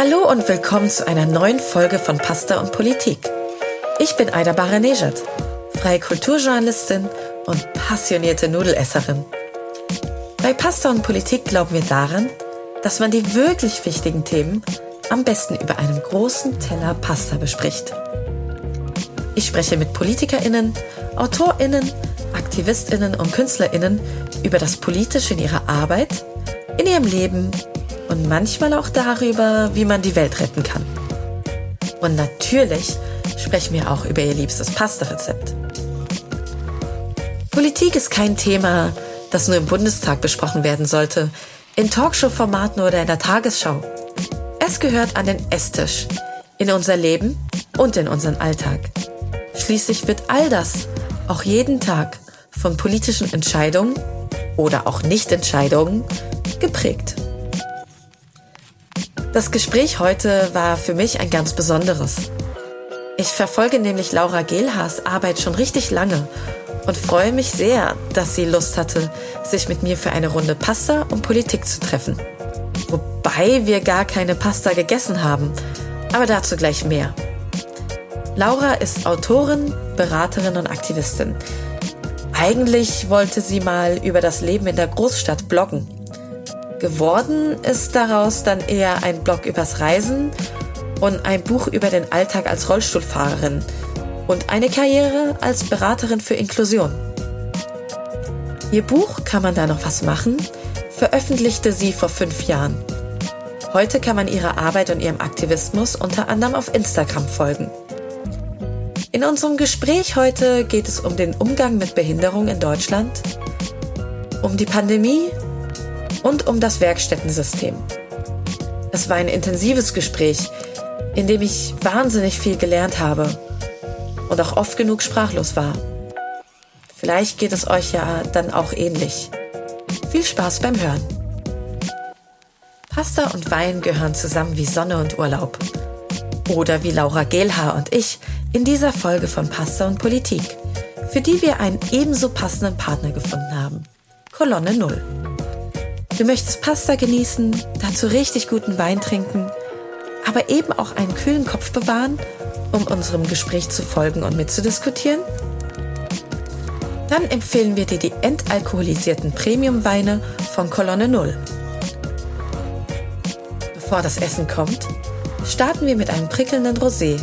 Hallo und willkommen zu einer neuen Folge von Pasta und Politik. Ich bin Aida Baranejad, freie Kulturjournalistin und passionierte Nudelesserin. Bei Pasta und Politik glauben wir daran, dass man die wirklich wichtigen Themen am besten über einem großen Teller Pasta bespricht. Ich spreche mit PolitikerInnen, AutorInnen, AktivistInnen und KünstlerInnen über das Politische in ihrer Arbeit, in ihrem Leben und manchmal auch darüber, wie man die Welt retten kann. Und natürlich sprechen wir auch über ihr liebstes Pasta-Rezept. Politik ist kein Thema, das nur im Bundestag besprochen werden sollte, in Talkshow-Formaten oder in der Tagesschau. Es gehört an den Esstisch, in unser Leben und in unseren Alltag. Schließlich wird all das auch jeden Tag von politischen Entscheidungen oder auch Nichtentscheidungen geprägt. Das Gespräch heute war für mich ein ganz besonderes. Ich verfolge nämlich Laura Gehlhaas Arbeit schon richtig lange und freue mich sehr, dass sie Lust hatte, sich mit mir für eine Runde Pasta und Politik zu treffen. Wobei wir gar keine Pasta gegessen haben, aber dazu gleich mehr. Laura ist Autorin, Beraterin und Aktivistin. Eigentlich wollte sie mal über das Leben in der Großstadt bloggen. Geworden ist daraus dann eher ein Blog übers Reisen und ein Buch über den Alltag als Rollstuhlfahrerin und eine Karriere als Beraterin für Inklusion. Ihr Buch Kann man da noch was machen? veröffentlichte sie vor fünf Jahren. Heute kann man ihrer Arbeit und ihrem Aktivismus unter anderem auf Instagram folgen. In unserem Gespräch heute geht es um den Umgang mit Behinderung in Deutschland, um die Pandemie und um das Werkstättensystem. Es war ein intensives Gespräch, in dem ich wahnsinnig viel gelernt habe und auch oft genug sprachlos war. Vielleicht geht es euch ja dann auch ähnlich. Viel Spaß beim Hören. Pasta und Wein gehören zusammen wie Sonne und Urlaub. Oder wie Laura Gehlhaar und ich in dieser Folge von Pasta und Politik, für die wir einen ebenso passenden Partner gefunden haben. Kolonne Null. Du möchtest Pasta genießen, dazu richtig guten Wein trinken, aber eben auch einen kühlen Kopf bewahren, um unserem Gespräch zu folgen und mitzudiskutieren? Dann empfehlen wir dir die entalkoholisierten Premium-Weine von Kolonne Null. Bevor das Essen kommt, starten wir mit einem prickelnden Rosé.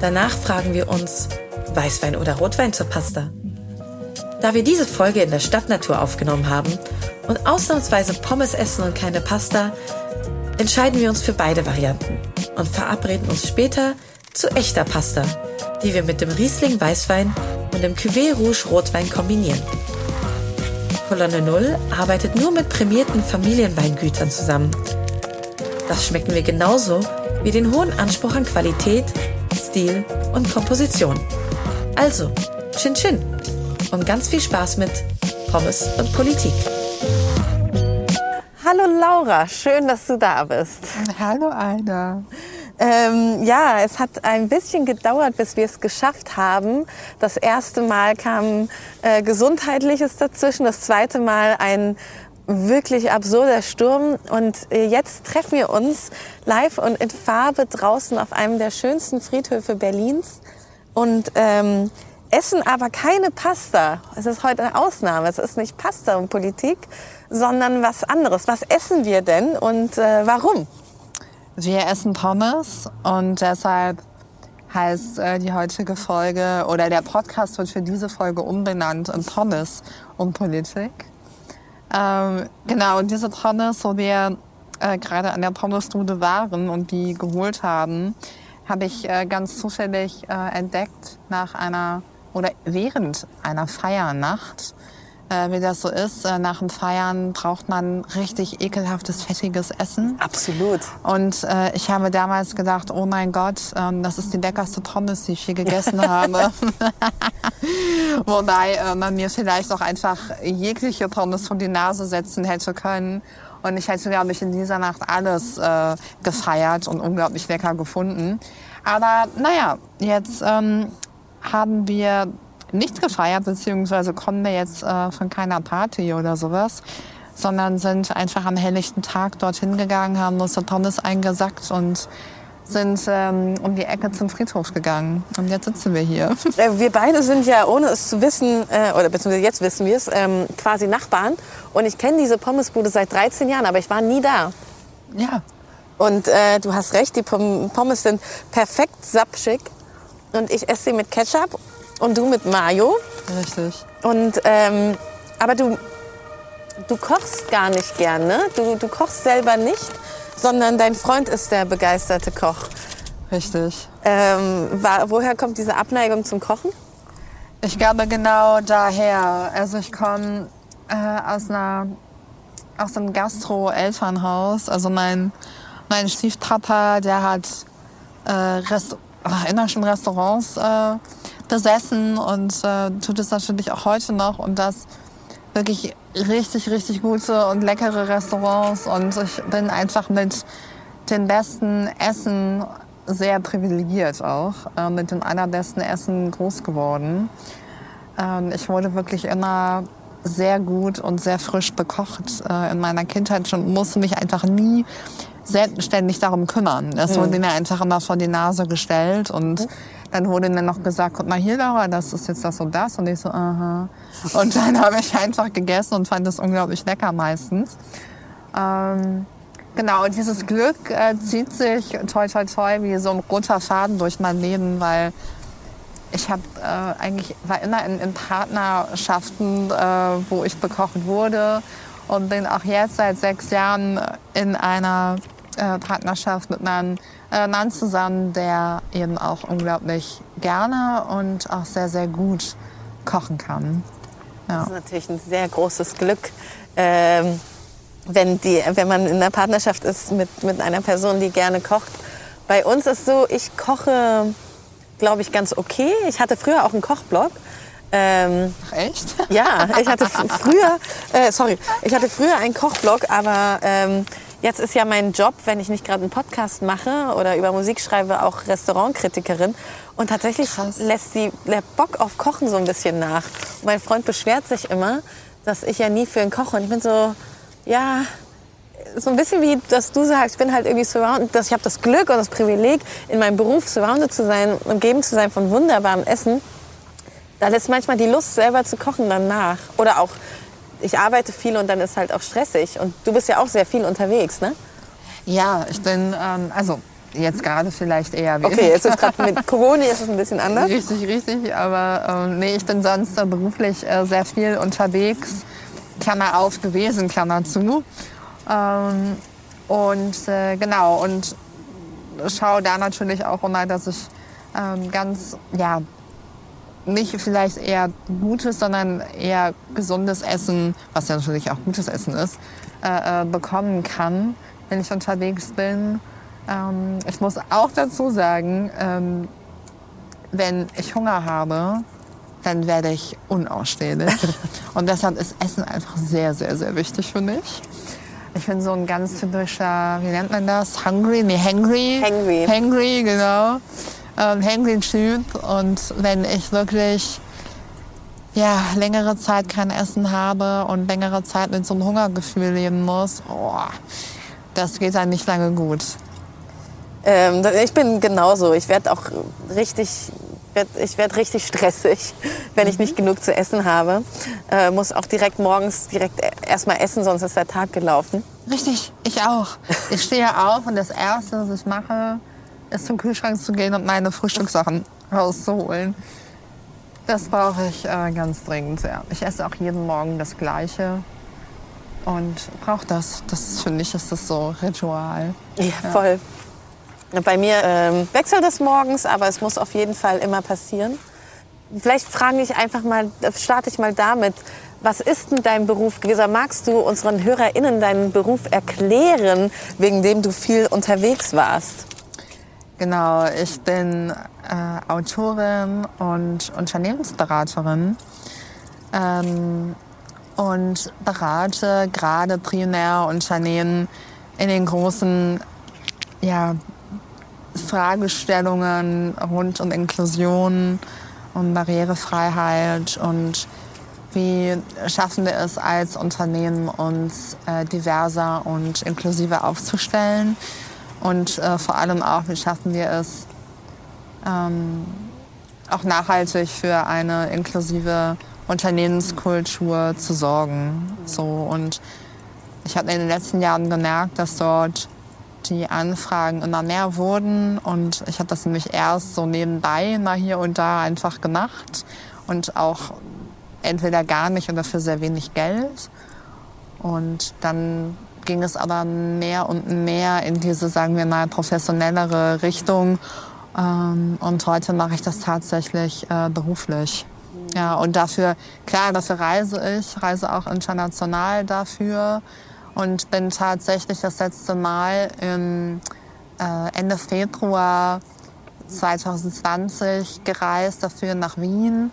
Danach fragen wir uns, Weißwein oder Rotwein zur Pasta? Da wir diese Folge in der Stadtnatur aufgenommen haben und ausnahmsweise Pommes essen und keine Pasta, entscheiden wir uns für beide Varianten und verabreden uns später zu echter Pasta, die wir mit dem Riesling Weißwein und dem Cuvée Rouge Rotwein kombinieren. Kolonne Null arbeitet nur mit prämierten Familienweingütern zusammen. Das schmecken wir genauso wie den hohen Anspruch an Qualität, Stil und Komposition. Also, Chin Chin und ganz viel Spaß mit Pommes und Politik. Hallo Laura, schön, dass du da bist. Hallo Aida. Ähm, ja, es hat ein bisschen gedauert, bis wir es geschafft haben. Das erste Mal kam äh, Gesundheitliches dazwischen, das zweite Mal ein wirklich absurder Sturm. Und äh, jetzt treffen wir uns live und in Farbe draußen auf einem der schönsten Friedhöfe Berlins. Und ähm, essen aber keine Pasta. Es ist heute eine Ausnahme. Es ist nicht Pasta und Politik, sondern was anderes. Was essen wir denn und äh, warum? Wir essen Pommes und deshalb heißt äh, die heutige Folge oder der Podcast wird für diese Folge umbenannt in Pommes und Politik. Ähm, genau, und diese Pommes, wo wir äh, gerade an der Pommesdude waren und die geholt haben, habe ich äh, ganz zufällig äh, entdeckt nach einer oder während einer Feiernacht, äh, wie das so ist. Äh, nach dem Feiern braucht man richtig ekelhaftes, fettiges Essen. Absolut. Und äh, ich habe damals gedacht, oh mein Gott, ähm, das ist die leckerste Pommes, die ich je gegessen habe. Wobei äh, man mir vielleicht auch einfach jegliche Pommes vor die Nase setzen hätte können. Und ich hätte, glaube ich, in dieser Nacht alles äh, gefeiert und unglaublich lecker gefunden. Aber naja, jetzt ähm, haben wir nicht gefeiert, beziehungsweise kommen wir jetzt äh, von keiner Party oder sowas, sondern sind einfach am helllichten Tag dorthin gegangen, haben unsere Pommes eingesackt und sind ähm, um die Ecke zum Friedhof gegangen. Und jetzt sitzen wir hier. Äh, Wir beide sind ja, ohne es zu wissen, äh, oder beziehungsweise jetzt wissen wir es, ähm, quasi Nachbarn. Und ich kenne diese Pommesbude seit 13 Jahren, aber ich war nie da. Ja. Und äh, du hast recht, die Pom- Pommes sind perfekt sapschig. Und ich esse sie mit Ketchup und du mit Mayo. Richtig. Und, ähm, aber du, du kochst gar nicht gern, ne? Du, du kochst selber nicht, sondern dein Freund ist der begeisterte Koch. Richtig. Ähm, wa- woher kommt diese Abneigung zum Kochen? Ich glaube genau daher. Also ich komme äh, aus einer aus einem Gastro-Elternhaus. Also mein mein Stiefpapa, der hat äh, Rest ach, in schon Restaurants äh, besessen und äh, tut es natürlich auch heute noch und das wirklich richtig richtig gute und leckere Restaurants und ich bin einfach mit den besten Essen sehr privilegiert auch, äh, mit dem allerbesten Essen groß geworden. Ähm, ich wurde wirklich immer sehr gut und sehr frisch bekocht äh, in meiner Kindheit schon, musste mich einfach nie selbstständig darum kümmern. Es wurde mir einfach immer vor die Nase gestellt und dann wurde mir noch gesagt, guck mal hier, Laura, das ist jetzt das und das. Und ich so, aha. Und dann habe ich einfach gegessen und fand es unglaublich lecker meistens. Ähm, genau, und dieses Glück äh, zieht sich toi toi toi wie so ein roter Faden durch mein Leben, weil ich habe äh, eigentlich war immer in, in Partnerschaften, äh, wo ich bekocht wurde und bin auch jetzt seit sechs Jahren in einer äh, Partnerschaft mit einem äh, Mann zusammen, der eben auch unglaublich gerne und auch sehr sehr gut kochen kann. Ja. Das ist natürlich ein sehr großes Glück, ähm, wenn, die, wenn man in einer Partnerschaft ist mit, mit einer Person, die gerne kocht. Bei uns ist so, ich koche, glaube ich, ganz okay. Ich hatte früher auch einen Kochblog. Ähm, Ach, echt? ja, ich hatte früher, äh, sorry, ich hatte früher einen Kochblog, aber ähm, jetzt ist ja mein Job, wenn ich nicht gerade einen Podcast mache oder über Musik schreibe, auch Restaurantkritikerin. Und tatsächlich Krass. lässt die, der Bock auf Kochen so ein bisschen nach. Und mein Freund beschwert sich immer, dass ich ja nie für ihn koche. Und ich bin so, ja, so ein bisschen wie, dass du sagst, ich bin halt irgendwie surrounded, dass ich habe das Glück und das Privileg, in meinem Beruf surrounded zu sein, umgeben zu sein von wunderbarem Essen. Da lässt manchmal die Lust, selber zu kochen, dann nach. Oder auch, ich arbeite viel und dann ist halt auch stressig. Und du bist ja auch sehr viel unterwegs, ne? Ja, ich bin, ähm, also jetzt gerade vielleicht eher weniger. Okay, jetzt ist gerade mit Corona ist es ein bisschen anders. Richtig, richtig. Aber ähm, nee, ich bin sonst äh, beruflich äh, sehr viel unterwegs. Klammer auf gewesen, Klammer zu. Ähm, und äh, genau, und schaue da natürlich auch immer, dass ich ähm, ganz, ja, nicht vielleicht eher gutes, sondern eher gesundes Essen, was ja natürlich auch gutes Essen ist, äh, äh, bekommen kann, wenn ich unterwegs bin. Ähm, ich muss auch dazu sagen, ähm, wenn ich Hunger habe, dann werde ich unausstehlich. Und deshalb ist Essen einfach sehr, sehr, sehr wichtig für mich. Ich bin so ein ganz typischer, wie nennt man das? Hungry? Nee, hangry. Hangry. Hangry, genau. Ähm, hangry Typ. Und wenn ich wirklich ja, längere Zeit kein Essen habe und längere Zeit mit so einem Hungergefühl leben muss, oh, das geht dann nicht lange gut. Ähm, ich bin genauso. Ich werde auch richtig, werd, ich werde richtig stressig, wenn ich nicht genug zu essen habe. Äh, muss auch direkt morgens direkt erstmal essen, sonst ist der Tag gelaufen. Richtig, ich auch. Ich stehe auf und das Erste, was ich mache, ist zum Kühlschrank zu gehen und meine Frühstückssachen rauszuholen. Das brauche ich äh, ganz dringend, ja. Ich esse auch jeden Morgen das Gleiche und brauche das. Das für mich ist das so Ritual. Ja, voll. Bei mir ähm, wechselt es morgens, aber es muss auf jeden Fall immer passieren. Vielleicht frage ich einfach mal, starte ich mal damit. Was ist denn dein Beruf gewesen? Magst du unseren HörerInnen deinen Beruf erklären, wegen dem du viel unterwegs warst? Genau, ich bin äh, Autorin und Unternehmensberaterin ähm, und berate gerade primär Unternehmen in den großen ja, Fragestellungen rund um Inklusion und Barrierefreiheit und wie schaffen wir es als Unternehmen, uns äh, diverser und inklusiver aufzustellen und äh, vor allem auch, wie schaffen wir es, ähm, auch nachhaltig für eine inklusive Unternehmenskultur zu sorgen. So, und ich habe in den letzten Jahren gemerkt, dass dort die Anfragen immer mehr wurden und ich habe das nämlich erst so nebenbei mal hier und da einfach gemacht und auch entweder gar nicht oder für sehr wenig Geld. Und dann ging es aber mehr und mehr in diese, sagen wir mal, professionellere Richtung. Ähm, und heute mache ich das tatsächlich äh, beruflich. Ja, und dafür, klar, dafür reise ich, reise auch international dafür und bin tatsächlich das letzte Mal im äh, Ende Februar 2020 gereist, dafür nach Wien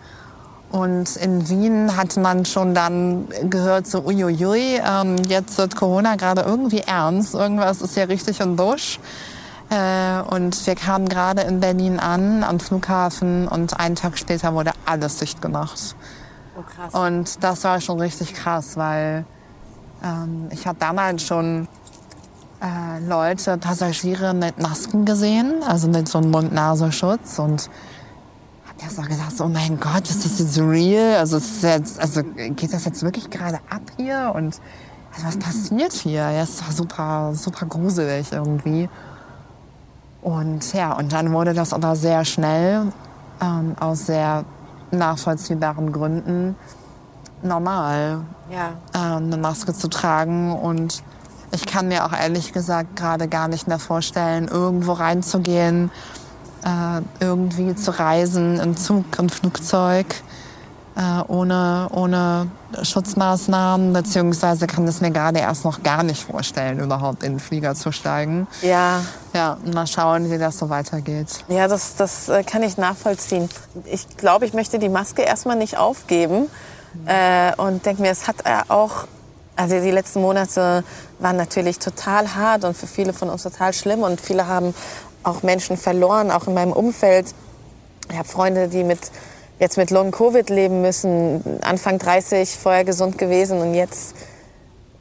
und in Wien hat man schon dann gehört, so uiuiui, ähm, jetzt wird Corona gerade irgendwie ernst, irgendwas ist ja richtig im Busch. Äh, und wir kamen gerade in Berlin an, am Flughafen, und einen Tag später wurde alles dicht gemacht. Oh, krass. Und das war schon richtig krass, weil ähm, ich habe damals schon äh, Leute, Passagiere mit Masken gesehen, also mit so einem Mund-Nasenschutz und erst auch gedacht, oh mein Gott, ist das jetzt real? Also, ist jetzt, also geht das jetzt wirklich gerade ab hier? Und also, was passiert hier? Ja, es war super, super gruselig irgendwie. Und ja, und dann wurde das aber sehr schnell ähm, aus sehr nachvollziehbaren Gründen normal, ja. ähm, eine Maske zu tragen. Und ich kann mir auch ehrlich gesagt gerade gar nicht mehr vorstellen, irgendwo reinzugehen irgendwie zu reisen, im Zug, im Flugzeug, äh, ohne, ohne Schutzmaßnahmen, beziehungsweise kann es mir gerade erst noch gar nicht vorstellen, überhaupt in den Flieger zu steigen. Ja. Ja, mal schauen, wie das so weitergeht. Ja, das, das äh, kann ich nachvollziehen. Ich glaube, ich möchte die Maske erstmal nicht aufgeben äh, und denke mir, es hat er auch also die letzten Monate waren natürlich total hart und für viele von uns total schlimm und viele haben auch Menschen verloren, auch in meinem Umfeld. Ich habe Freunde, die mit, jetzt mit Long-Covid leben müssen, Anfang 30, vorher gesund gewesen und jetzt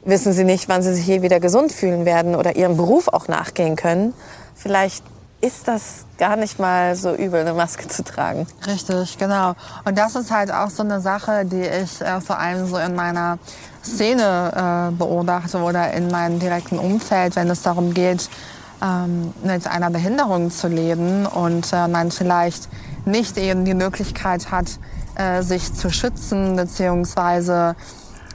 wissen sie nicht, wann sie sich je wieder gesund fühlen werden oder ihrem Beruf auch nachgehen können. Vielleicht ist das gar nicht mal so übel, eine Maske zu tragen. Richtig, genau. Und das ist halt auch so eine Sache, die ich äh, vor allem so in meiner Szene äh, beobachte oder in meinem direkten Umfeld, wenn es darum geht, ähm, mit einer Behinderung zu leben und äh, man vielleicht nicht eben die Möglichkeit hat, äh, sich zu schützen, beziehungsweise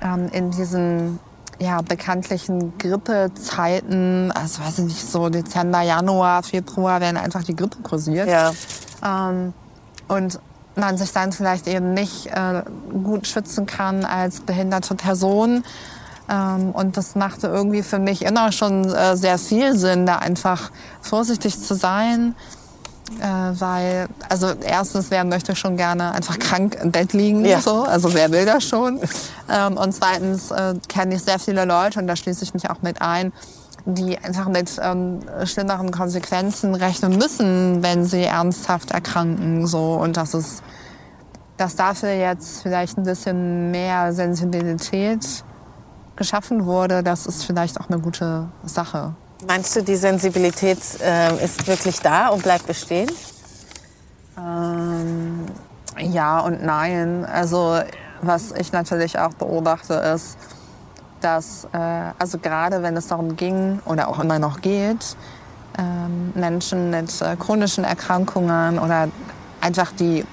ähm, in diesen ja, bekanntlichen Grippezeiten, also weiß ich nicht, so Dezember, Januar, Februar werden einfach die Grippe kursiert. Ja. Ähm, und man sich dann vielleicht eben nicht äh, gut schützen kann als behinderte Person, und das machte irgendwie für mich immer schon äh, sehr viel Sinn, da einfach vorsichtig zu sein. Äh, weil, also erstens, wer möchte schon gerne einfach krank im Bett liegen, ja. so, also wer will das schon. Ähm, und zweitens äh, kenne ich sehr viele Leute, und da schließe ich mich auch mit ein, die einfach mit ähm, schlimmeren Konsequenzen rechnen müssen, wenn sie ernsthaft erkranken. So. Und das ist, dass dafür jetzt vielleicht ein bisschen mehr Sensibilität geschaffen wurde, das ist vielleicht auch eine gute Sache. Meinst du, die Sensibilität äh, ist wirklich da und bleibt bestehen? Ähm, ja und nein. Also was ich natürlich auch beobachte ist, dass äh, also gerade wenn es darum ging oder auch immer noch geht, ähm, Menschen mit äh, chronischen Erkrankungen oder einfach die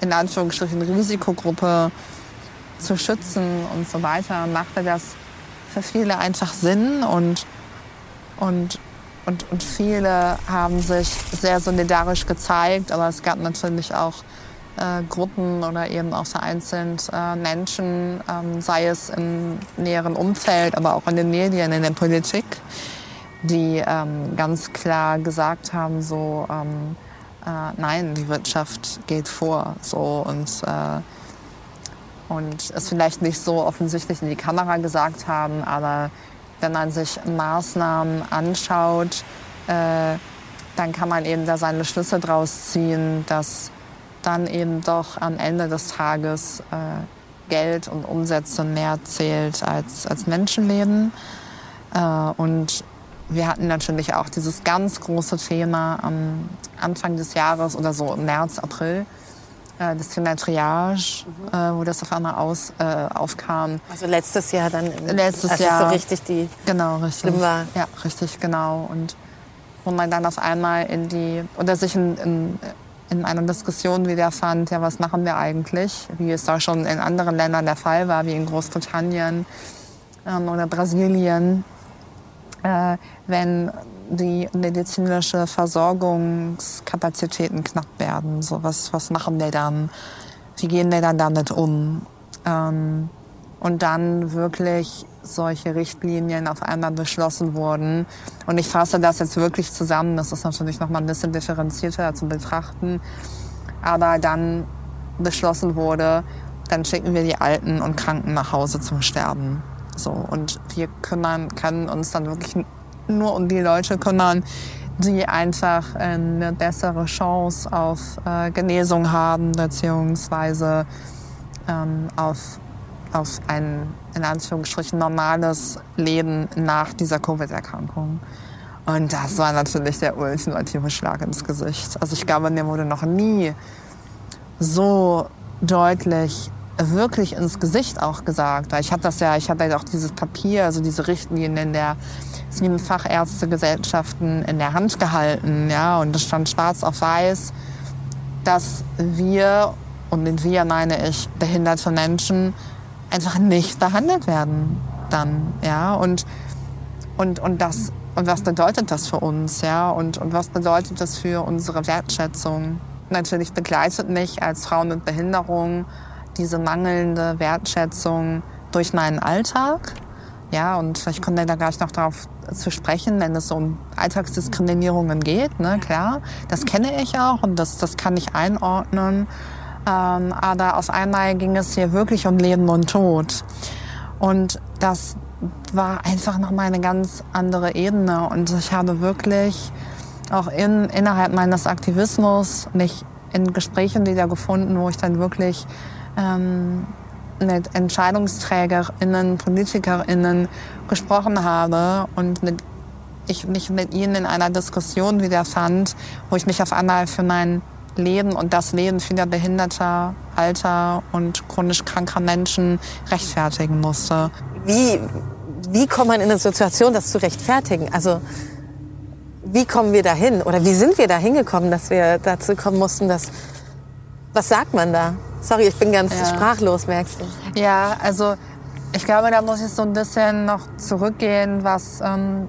in Anführungsstrichen Risikogruppe zu schützen und so weiter, machte das für viele einfach Sinn und, und, und, und viele haben sich sehr solidarisch gezeigt, aber es gab natürlich auch äh, Gruppen oder eben auch vereinzelt äh, Menschen, ähm, sei es im näheren Umfeld, aber auch in den Medien, in der Politik, die ähm, ganz klar gesagt haben, so, ähm, äh, nein, die Wirtschaft geht vor, so und äh, und es vielleicht nicht so offensichtlich in die Kamera gesagt haben, aber wenn man sich Maßnahmen anschaut, äh, dann kann man eben da seine Schlüsse draus ziehen, dass dann eben doch am Ende des Tages äh, Geld und Umsätze mehr zählt als, als Menschenleben. Äh, und wir hatten natürlich auch dieses ganz große Thema am Anfang des Jahres oder so im März, April, das Thema Triage, mhm. äh, wo das auf einmal aus, äh, aufkam. Also letztes Jahr dann, letztes als Jahr, so richtig die genau, richtig, schlimm war. Ja, richtig, genau. Und wo man dann auf einmal in die, oder sich in, in, in einer Diskussion wiederfand, ja, was machen wir eigentlich, wie es da schon in anderen Ländern der Fall war, wie in Großbritannien ähm, oder Brasilien, äh, wenn die medizinische Versorgungskapazitäten knapp werden. So, was, was machen wir dann? Wie gehen wir dann damit um? Ähm, und dann wirklich solche Richtlinien auf einmal beschlossen wurden. Und ich fasse das jetzt wirklich zusammen. Das ist natürlich noch mal ein bisschen differenzierter zu betrachten. Aber dann beschlossen wurde, dann schicken wir die Alten und Kranken nach Hause zum Sterben. So, und wir kümmern, können uns dann wirklich nur um die Leute kümmern, die einfach eine bessere Chance auf äh, Genesung haben, beziehungsweise ähm, auf, auf ein, in Anführungsstrichen, normales Leben nach dieser Covid-Erkrankung. Und das war natürlich der ultimative Schlag ins Gesicht. Also ich glaube, mir wurde noch nie so deutlich wirklich ins Gesicht auch gesagt. Weil ich hatte das ja, ich hatte ja auch dieses Papier, also diese Richtlinien der sieben Fachärztegesellschaften in der Hand gehalten, ja, und es stand schwarz auf weiß, dass wir, und mit wir meine ich behinderte Menschen, einfach nicht behandelt werden dann, ja, und, und, und das, und was bedeutet das für uns, ja, und, und was bedeutet das für unsere Wertschätzung? Natürlich begleitet mich als Frau mit Behinderung diese mangelnde Wertschätzung durch meinen Alltag. Ja, und kommen wir da gleich noch darauf zu sprechen, wenn es um Alltagsdiskriminierungen geht. Ne, klar, das kenne ich auch und das, das kann ich einordnen. Ähm, aber auf einmal ging es hier wirklich um Leben und Tod. Und das war einfach nochmal eine ganz andere Ebene. Und ich habe wirklich auch in, innerhalb meines Aktivismus mich in Gesprächen wieder gefunden, wo ich dann wirklich ähm, mit EntscheidungsträgerInnen, PolitikerInnen gesprochen habe und mit, ich mich mit ihnen in einer Diskussion wiederfand, wo ich mich auf einmal für mein Leben und das Leben vieler behinderter, alter und chronisch kranker Menschen rechtfertigen musste. Wie, wie kommt man in eine Situation, das zu rechtfertigen? Also wie kommen wir dahin oder wie sind wir da hingekommen, dass wir dazu kommen mussten, dass was sagt man da? Sorry, ich bin ganz ja. sprachlos, merkst du. Ja, also ich glaube, da muss ich so ein bisschen noch zurückgehen, was, ähm,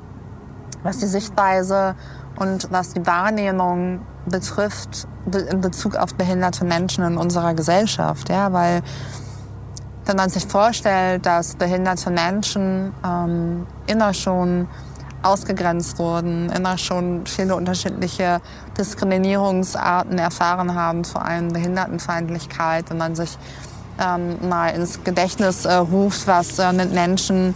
was die Sichtweise und was die Wahrnehmung betrifft in Bezug auf behinderte Menschen in unserer Gesellschaft. Ja, weil wenn man sich vorstellt, dass behinderte Menschen ähm, immer schon ausgegrenzt wurden, immer schon viele unterschiedliche Diskriminierungsarten erfahren haben, vor allem Behindertenfeindlichkeit, wenn man sich ähm, mal ins Gedächtnis äh, ruft, was äh, mit Menschen,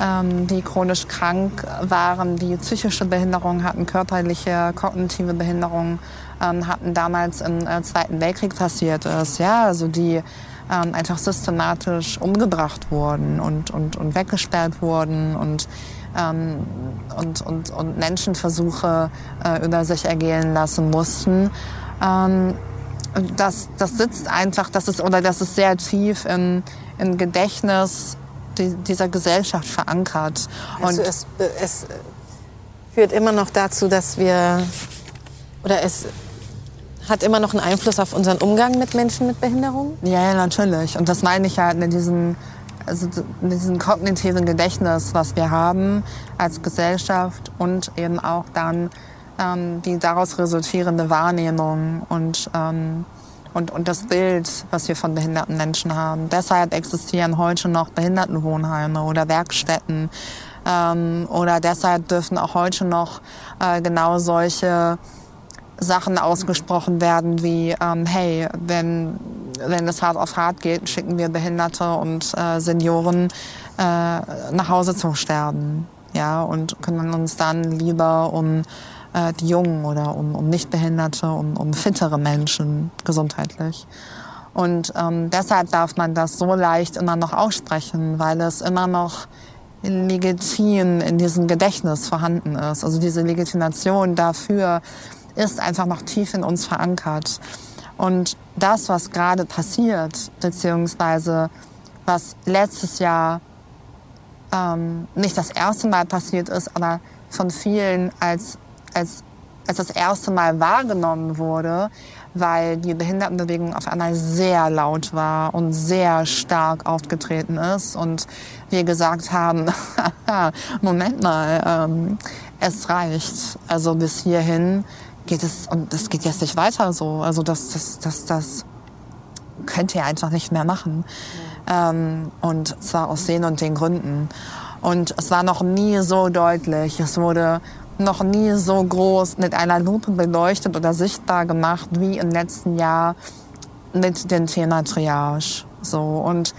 ähm, die chronisch krank waren, die psychische Behinderung hatten, körperliche, kognitive Behinderung ähm, hatten, damals im äh, Zweiten Weltkrieg passiert ist. Ja, also die ähm, einfach systematisch umgebracht wurden und, und, und weggesperrt wurden und ähm, und, und, und Menschenversuche äh, über sich ergehen lassen mussten. Ähm, das, das sitzt einfach, das ist, oder das ist sehr tief im, im Gedächtnis die, dieser Gesellschaft verankert. Also und es, es führt immer noch dazu, dass wir, oder es hat immer noch einen Einfluss auf unseren Umgang mit Menschen mit Behinderung? Ja, ja, natürlich. Und das meine ich halt in diesem also diesen kognitiven Gedächtnis, was wir haben als Gesellschaft und eben auch dann ähm, die daraus resultierende Wahrnehmung und, ähm, und, und das Bild, was wir von behinderten Menschen haben. Deshalb existieren heute noch Behindertenwohnheime oder Werkstätten ähm, oder deshalb dürfen auch heute noch äh, genau solche Sachen ausgesprochen werden wie, ähm, hey, wenn, wenn es hart auf hart geht, schicken wir Behinderte und äh, Senioren äh, nach Hause zum Sterben. Ja, und kümmern uns dann lieber um äh, die Jungen oder um, um Nichtbehinderte, um, um fittere Menschen gesundheitlich. Und ähm, deshalb darf man das so leicht immer noch aussprechen, weil es immer noch legitim in diesem Gedächtnis vorhanden ist. Also diese Legitimation dafür ist einfach noch tief in uns verankert. Und das, was gerade passiert, beziehungsweise was letztes Jahr ähm, nicht das erste Mal passiert ist, aber von vielen als, als, als das erste Mal wahrgenommen wurde, weil die Behindertenbewegung auf einmal sehr laut war und sehr stark aufgetreten ist und wir gesagt haben, Moment mal, ähm, es reicht. Also bis hierhin geht es und das geht jetzt nicht weiter so. Also das, das, das, das könnt ihr einfach nicht mehr machen. Ähm, und zwar aus den und den Gründen. Und es war noch nie so deutlich. Es wurde noch nie so groß mit einer Lupe beleuchtet oder sichtbar gemacht wie im letzten Jahr mit dem Thema Triage. So und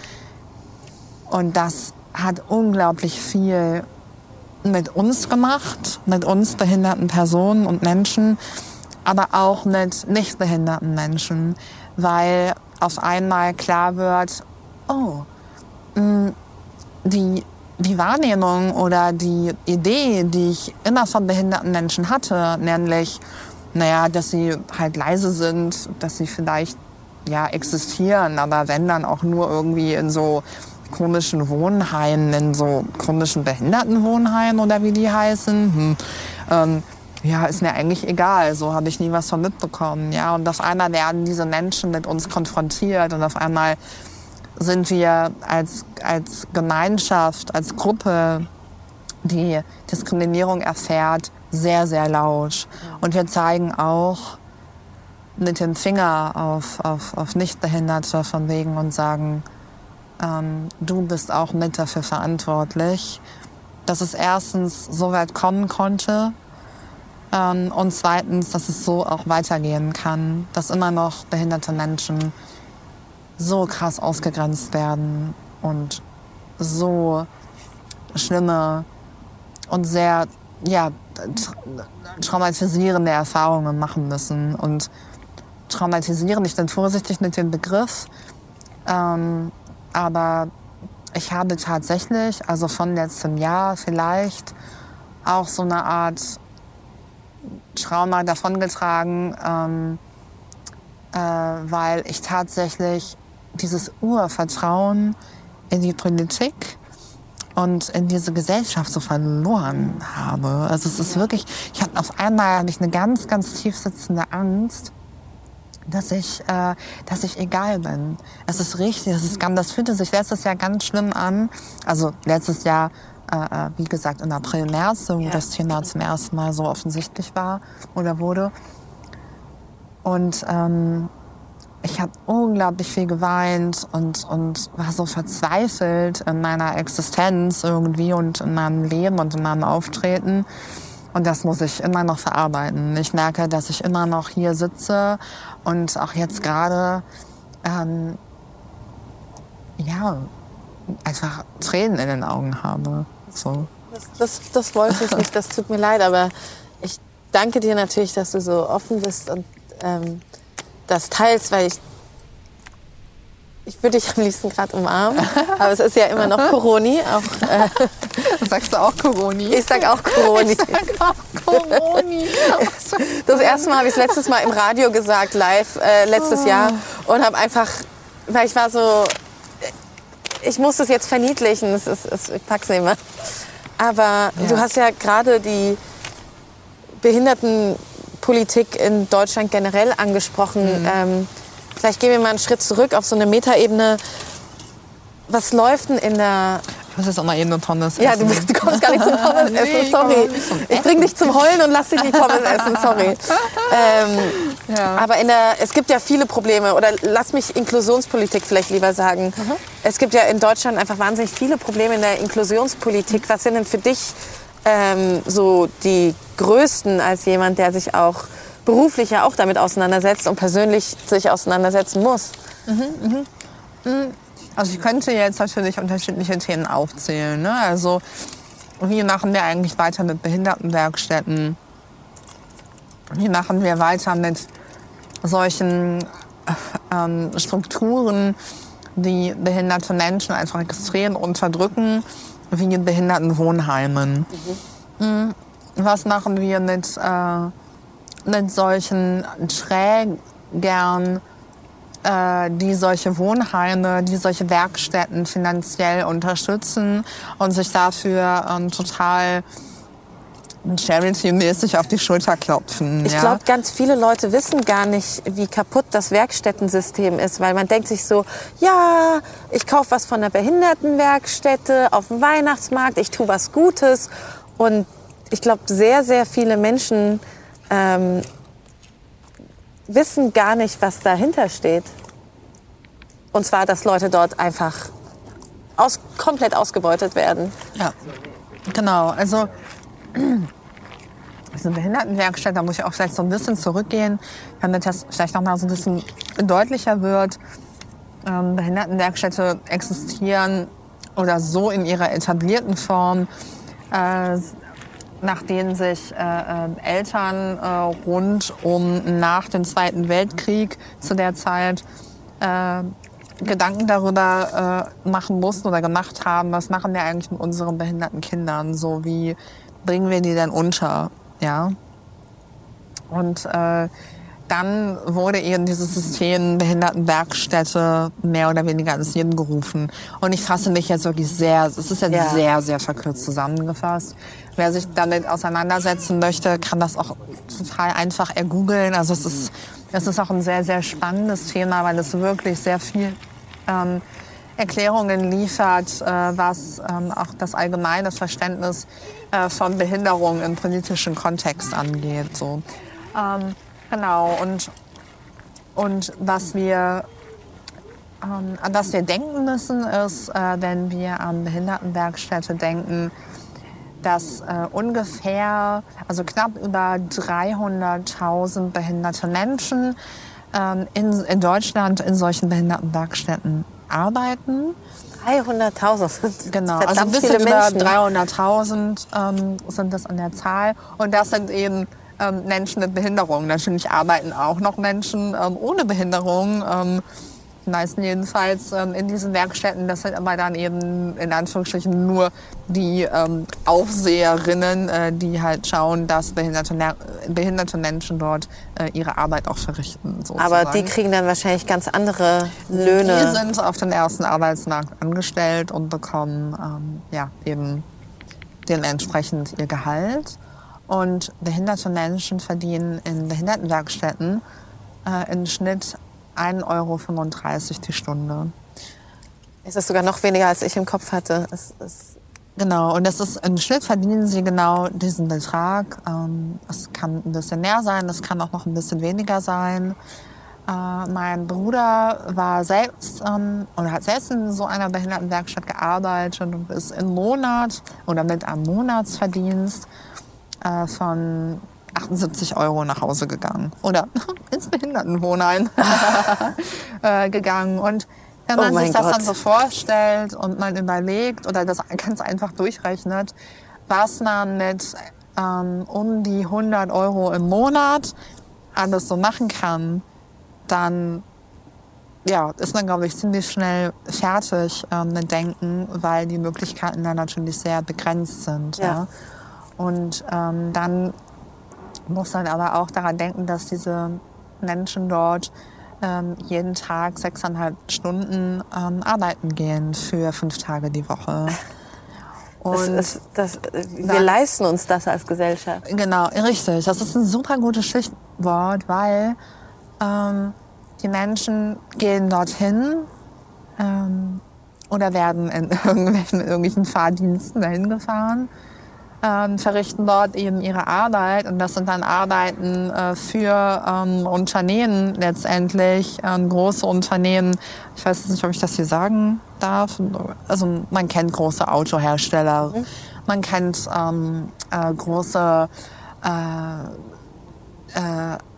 und das hat unglaublich viel mit uns gemacht, mit uns behinderten Personen und Menschen, aber auch mit nicht behinderten Menschen, weil auf einmal klar wird, oh, mh, die die Wahrnehmung oder die Idee, die ich immer von behinderten Menschen hatte, nämlich, naja, dass sie halt leise sind, dass sie vielleicht ja existieren, aber wenn dann auch nur irgendwie in so komischen Wohnheimen, in so komischen Behindertenwohnheimen oder wie die heißen, hm, ähm, ja, ist mir eigentlich egal. So habe ich nie was von mitbekommen. Ja, und auf einmal werden diese Menschen mit uns konfrontiert und auf einmal sind wir als, als Gemeinschaft, als Gruppe, die Diskriminierung erfährt, sehr, sehr laut. Und wir zeigen auch mit dem Finger auf, auf, auf Nichtbehinderte von wegen und sagen, ähm, du bist auch mit dafür verantwortlich, dass es erstens so weit kommen konnte ähm, und zweitens, dass es so auch weitergehen kann, dass immer noch behinderte Menschen so krass ausgegrenzt werden und so schlimme und sehr ja, traumatisierende Erfahrungen machen müssen. Und traumatisieren, ich bin vorsichtig mit dem Begriff, ähm, aber ich habe tatsächlich, also von letztem Jahr vielleicht, auch so eine Art Trauma davongetragen, ähm, äh, weil ich tatsächlich dieses Urvertrauen in die Politik und in diese Gesellschaft so verloren habe. Also es ist wirklich, ich hatte auf einmal hab ich eine ganz, ganz tief sitzende Angst, dass ich, äh, dass ich egal bin. Es ist richtig, es ist, das fühlte sich letztes Jahr ganz schlimm an. Also letztes Jahr, äh, äh, wie gesagt, im April, März, wo ja. das Thema zum ersten Mal so offensichtlich war oder wurde. Und ähm, ich habe unglaublich viel geweint und, und war so verzweifelt in meiner Existenz irgendwie und in meinem Leben und in meinem Auftreten. Und das muss ich immer noch verarbeiten. Ich merke, dass ich immer noch hier sitze und auch jetzt gerade, ähm, ja, einfach Tränen in den Augen habe. So. Das, das, das wollte ich nicht, das tut mir leid, aber ich danke dir natürlich, dass du so offen bist und ähm, das teilst, weil ich ich würde dich am liebsten gerade umarmen, aber es ist ja immer noch Coroni. Auch, äh, Sagst du auch Coroni? Ich sag auch Coroni. Ich sag auch Coroni. Das erste Mal habe ich es letztes Mal im Radio gesagt, live, äh, letztes Jahr. Und habe einfach, weil ich war so, ich muss das jetzt verniedlichen, es ist, es, ich pack's nicht mehr. Aber ja. du hast ja gerade die Behindertenpolitik in Deutschland generell angesprochen. Mhm. Ähm, Vielleicht gehen wir mal einen Schritt zurück auf so eine Metaebene. Was läuft denn in der ich muss jetzt auch mal eben eine Pommes essen. Ja, du, du kommst gar nicht zum Pommes essen, sorry. Ich, ich bring dich zum Heulen und lass dich nicht Pommes essen, sorry. Ähm, ja. Aber in der, es gibt ja viele Probleme, oder lass mich Inklusionspolitik vielleicht lieber sagen. Mhm. Es gibt ja in Deutschland einfach wahnsinnig viele Probleme in der Inklusionspolitik. Was sind denn für dich ähm, so die größten als jemand, der sich auch beruflich ja auch damit auseinandersetzt und persönlich sich auseinandersetzen muss. Mhm, mh. Also ich könnte jetzt natürlich unterschiedliche Themen aufzählen. Ne? Also wie machen wir eigentlich weiter mit Behindertenwerkstätten? Wie machen wir weiter mit solchen ähm, Strukturen, die behinderte Menschen einfach extrem unterdrücken, wie in Behindertenwohnheimen. Mhm. Was machen wir mit, äh, mit solchen Trägern, äh, die solche Wohnheime, die solche Werkstätten finanziell unterstützen und sich dafür ähm, total Charity-mäßig auf die Schulter klopfen. Ich ja? glaube, ganz viele Leute wissen gar nicht, wie kaputt das Werkstättensystem ist, weil man denkt sich so, ja, ich kaufe was von der Behindertenwerkstätte auf dem Weihnachtsmarkt, ich tue was Gutes. Und ich glaube, sehr, sehr viele Menschen ähm, wissen gar nicht, was dahinter steht. Und zwar, dass Leute dort einfach aus, komplett ausgebeutet werden. Ja, genau. Also diese Behindertenwerkstatt, da muss ich auch vielleicht so ein bisschen zurückgehen, damit das vielleicht noch mal so ein bisschen deutlicher wird. Ähm, Behindertenwerkstätte existieren oder so in ihrer etablierten Form, äh, nach denen sich äh, äh, Eltern äh, rund um nach dem Zweiten Weltkrieg zu der Zeit äh, Gedanken darüber äh, machen mussten oder gemacht haben, was machen wir eigentlich mit unseren behinderten Kindern, so wie bringen wir die denn unter, ja. Und äh, dann wurde eben dieses System Behindertenwerkstätte mehr oder weniger ins Leben gerufen. Und ich fasse mich jetzt wirklich sehr, es ist jetzt Ja. sehr, sehr verkürzt zusammengefasst. Wer sich damit auseinandersetzen möchte, kann das auch total einfach ergoogeln. Also es ist, es ist auch ein sehr, sehr spannendes Thema, weil es wirklich sehr viel ähm, Erklärungen liefert, äh, was ähm, auch das allgemeine Verständnis äh, von Behinderung im politischen Kontext angeht. So. Ähm, genau, und, und was wir, ähm, an das wir denken müssen, ist, äh, wenn wir an Behindertenwerkstätte denken, dass äh, ungefähr, also knapp über 300.000 behinderte Menschen ähm, in, in Deutschland in solchen Behindertenwerkstätten arbeiten. 300.000. Genau, also ein bisschen über Menschen. 300.000 ähm, sind das an der Zahl. Und das sind eben ähm, Menschen mit Behinderung. Natürlich arbeiten auch noch Menschen ähm, ohne Behinderung. Ähm, die meisten jedenfalls ähm, in diesen Werkstätten. Das sind aber dann eben in Anführungsstrichen nur die ähm, Aufseherinnen, äh, die halt schauen, dass behinderte, behinderte Menschen dort äh, ihre Arbeit auch verrichten. Sozusagen. Aber die kriegen dann wahrscheinlich ganz andere Löhne. Die sind auf dem ersten Arbeitsmarkt angestellt und bekommen ähm, ja, eben dementsprechend ihr Gehalt. Und behinderte Menschen verdienen in Behindertenwerkstätten äh, im Schnitt 1,35 Euro die Stunde. Es ist sogar noch weniger, als ich im Kopf hatte. Es ist Genau, und das ist im Schnitt verdienen sie genau diesen Betrag. Ähm, es kann ein bisschen mehr sein, es kann auch noch ein bisschen weniger sein. Äh, mein Bruder war selbst ähm, oder hat selbst in so einer Behindertenwerkstatt gearbeitet und ist im Monat oder mit einem Monatsverdienst äh, von 78 Euro nach Hause gegangen oder ins Behindertenwohnheim äh, gegangen. Und wenn Oh man mein sich das dann Gott. so vorstellt und man überlegt oder das ganz einfach durchrechnet, was man mit ähm, um die 100 Euro im Monat alles so machen kann, dann ja, ist man, glaube ich, ziemlich schnell fertig ähm, mit Denken, weil die Möglichkeiten dann natürlich sehr begrenzt sind. Ja. Ja. Und ähm, dann muss man aber auch daran denken, dass diese Menschen dort ähm, jeden Tag sechseinhalb Stunden ähm, arbeiten gehen für fünf Tage die Woche. das, Und ist, das, wir dann- leisten uns das als Gesellschaft. Genau, richtig. Das ist ein super gutes Stichwort, weil ähm, die Menschen gehen dorthin ähm, oder werden in irgendwelchen, irgendwelchen Fahrdiensten dahin gefahren, ähm, verrichten dort eben ihre Arbeit und das sind dann Arbeiten äh, für ähm, Unternehmen letztendlich, ähm, große Unternehmen. Ich weiß nicht, ob ich das hier sagen darf. Also man kennt große Autohersteller, man kennt ähm, äh, große äh,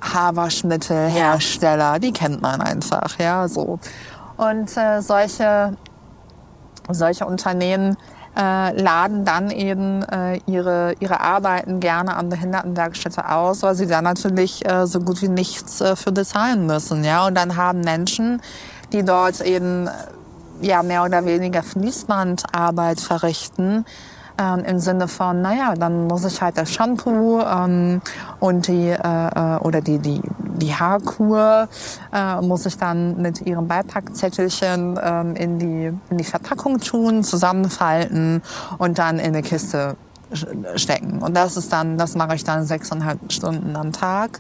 Haarwaschmittelhersteller, die kennt man einfach, ja, so. Und äh, solche, solche Unternehmen äh, laden dann eben äh, ihre, ihre Arbeiten gerne an Behindertenwerkstätte aus, weil sie da natürlich äh, so gut wie nichts äh, für bezahlen müssen. Ja? Und dann haben Menschen, die dort eben ja, mehr oder weniger Fließbandarbeit verrichten, ähm, im Sinne von, naja, dann muss ich halt das Shampoo ähm, und die äh, äh, oder die die die Haarkur äh, muss ich dann mit ihrem Beipackzettelchen ähm, in die in die Verpackung tun, zusammenfalten und dann in eine Kiste stecken. Und das ist dann, das mache ich dann sechseinhalb Stunden am Tag,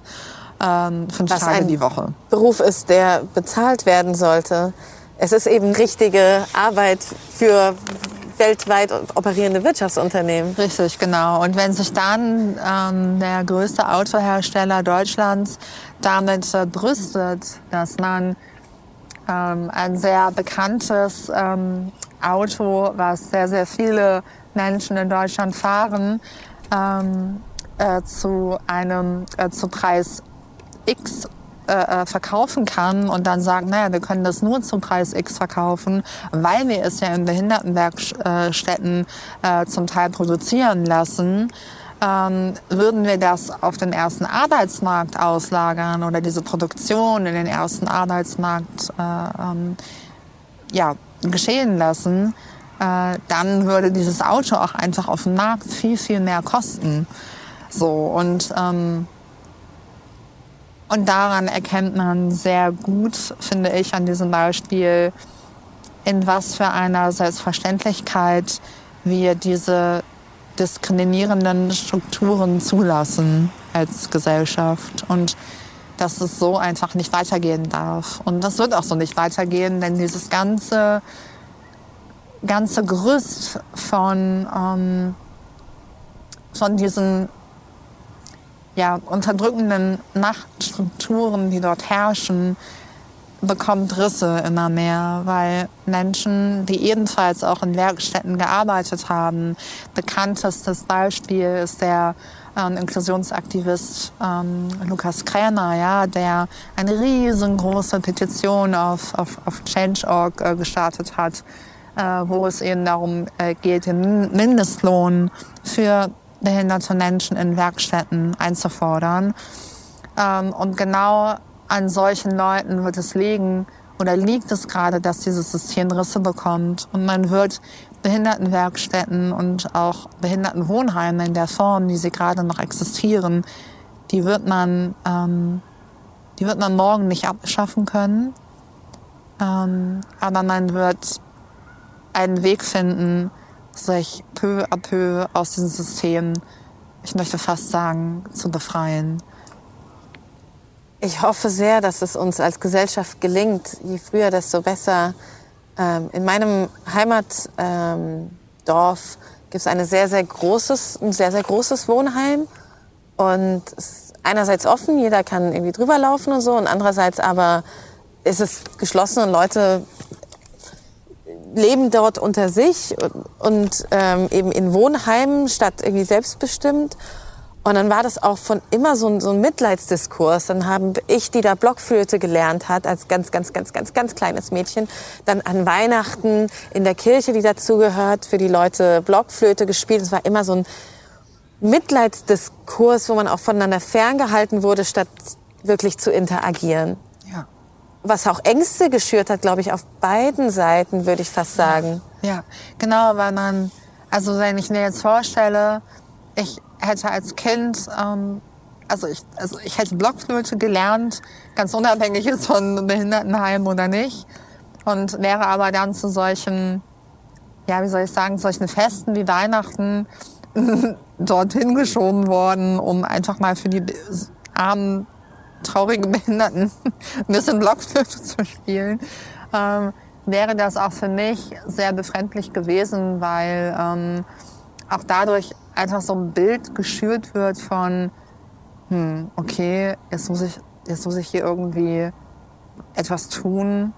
ähm, fünf Was Tage die Woche. Beruf ist, der bezahlt werden sollte. Es ist eben richtige Arbeit für weltweit operierende Wirtschaftsunternehmen. Richtig, genau. Und wenn sich dann ähm, der größte Autohersteller Deutschlands damit äh, brüstet, dass man ähm, ein sehr bekanntes ähm, Auto, was sehr, sehr viele Menschen in Deutschland fahren, ähm, äh, zu einem äh, zu Preis X äh, äh, verkaufen kann und dann sagen, naja, wir können das nur zum Preis X verkaufen, weil wir es ja in Behindertenwerkstätten äh, zum Teil produzieren lassen, ähm, würden wir das auf den ersten Arbeitsmarkt auslagern oder diese Produktion in den ersten Arbeitsmarkt äh, ähm, ja, geschehen lassen, äh, dann würde dieses Auto auch einfach auf dem Markt viel, viel mehr kosten. So, und ähm, und daran erkennt man sehr gut, finde ich, an diesem Beispiel, in was für einer Selbstverständlichkeit wir diese diskriminierenden Strukturen zulassen als Gesellschaft und dass es so einfach nicht weitergehen darf. Und das wird auch so nicht weitergehen, denn dieses ganze, ganze Gerüst von, ähm, von diesen ja, unterdrückenden Machtstrukturen, die dort herrschen, bekommt Risse immer mehr, weil Menschen, die ebenfalls auch in Werkstätten gearbeitet haben, bekanntestes Beispiel ist der ähm, Inklusionsaktivist ähm, Lukas Kräner, ja, der eine riesengroße Petition auf, auf, auf Change.org äh, gestartet hat, äh, wo es eben darum äh, geht, den Mindestlohn für behinderte Menschen in Werkstätten einzufordern. Ähm, und genau an solchen Leuten wird es liegen oder liegt es gerade, dass dieses System Risse bekommt. Und man wird Behindertenwerkstätten und auch Behindertenwohnheime in der Form, die sie gerade noch existieren, die wird man, ähm, die wird man morgen nicht abschaffen können. Ähm, aber man wird einen Weg finden, sich peu à peu aus diesem System, ich möchte fast sagen, zu befreien. Ich hoffe sehr, dass es uns als Gesellschaft gelingt. Je früher, desto besser. Ähm, in meinem Heimatdorf ähm, gibt es eine sehr, sehr großes, ein sehr, sehr großes Wohnheim. Und es ist einerseits offen, jeder kann irgendwie drüber laufen und so, und andererseits aber ist es geschlossen und Leute leben dort unter sich und, ähm, eben in Wohnheimen statt irgendwie selbstbestimmt. Und dann war das auch von immer so ein, so ein Mitleidsdiskurs. Dann haben ich, die da Blockflöte gelernt hat, als ganz, ganz, ganz, ganz, ganz kleines Mädchen, dann an Weihnachten in der Kirche, die dazugehört, für die Leute Blockflöte gespielt. Es war immer so ein Mitleidsdiskurs, wo man auch voneinander ferngehalten wurde, statt wirklich zu interagieren was auch Ängste geschürt hat, glaube ich, auf beiden Seiten, würde ich fast sagen. Ja, genau, weil man, also wenn ich mir jetzt vorstelle, ich hätte als Kind, ähm, also ich, also ich hätte Blockflöte gelernt, ganz unabhängig ist von Behindertenheim oder nicht, und wäre aber dann zu solchen, ja, wie soll ich sagen, solchen Festen wie Weihnachten dorthin geschoben worden, um einfach mal für die armen traurigen Behinderten ein bisschen Blockflöte zu spielen, ähm, wäre das auch für mich sehr befremdlich gewesen, weil ähm, auch dadurch einfach so ein Bild geschürt wird von, hm, okay, jetzt muss ich, jetzt muss ich hier irgendwie etwas tun,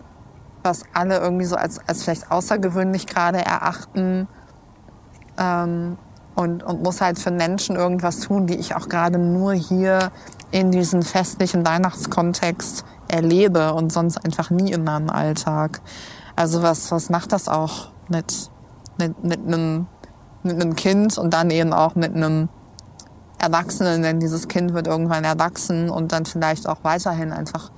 was alle irgendwie so als, als vielleicht außergewöhnlich gerade erachten. Ähm, und, und muss halt für Menschen irgendwas tun, die ich auch gerade nur hier in diesem festlichen Weihnachtskontext erlebe und sonst einfach nie in meinem Alltag. Also was, was macht das auch mit, mit, mit, einem, mit einem Kind und dann eben auch mit einem Erwachsenen, denn dieses Kind wird irgendwann erwachsen und dann vielleicht auch weiterhin einfach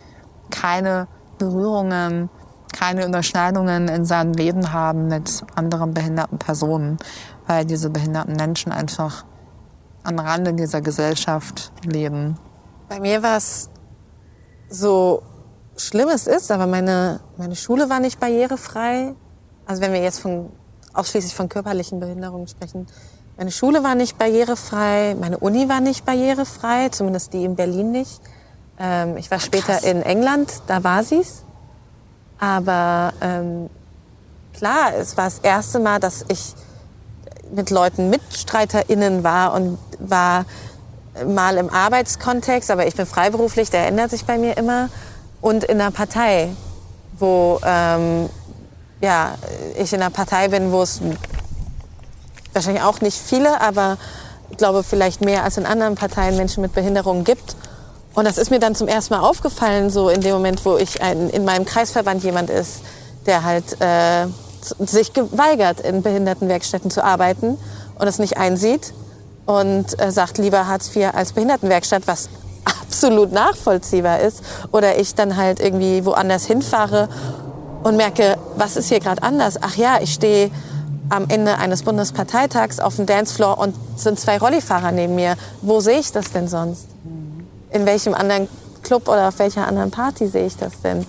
keine Berührungen, keine Überschneidungen in seinem Leben haben mit anderen behinderten Personen, weil diese behinderten Menschen einfach am Rande dieser Gesellschaft leben. Bei mir war es so schlimm es ist, aber meine, meine Schule war nicht barrierefrei. Also wenn wir jetzt von, ausschließlich von körperlichen Behinderungen sprechen. Meine Schule war nicht barrierefrei, meine Uni war nicht barrierefrei, zumindest die in Berlin nicht. Ähm, ich war später Krass. in England, da war sie's. Aber ähm, klar, es war das erste Mal, dass ich mit Leuten MitstreiterInnen war und war mal im Arbeitskontext, aber ich bin freiberuflich, der ändert sich bei mir immer. Und in einer Partei, wo ähm, ja, ich in einer Partei bin, wo es wahrscheinlich auch nicht viele, aber ich glaube vielleicht mehr als in anderen Parteien Menschen mit Behinderungen gibt. Und das ist mir dann zum ersten Mal aufgefallen, so in dem Moment, wo ich ein, in meinem Kreisverband jemand ist, der halt äh, sich geweigert, in Behindertenwerkstätten zu arbeiten und es nicht einsieht und äh, sagt lieber Hartz IV als Behindertenwerkstatt, was absolut nachvollziehbar ist. Oder ich dann halt irgendwie woanders hinfahre und merke, was ist hier gerade anders? Ach ja, ich stehe am Ende eines Bundesparteitags auf dem Dancefloor und sind zwei Rollifahrer neben mir. Wo sehe ich das denn sonst? In welchem anderen Club oder auf welcher anderen Party sehe ich das denn?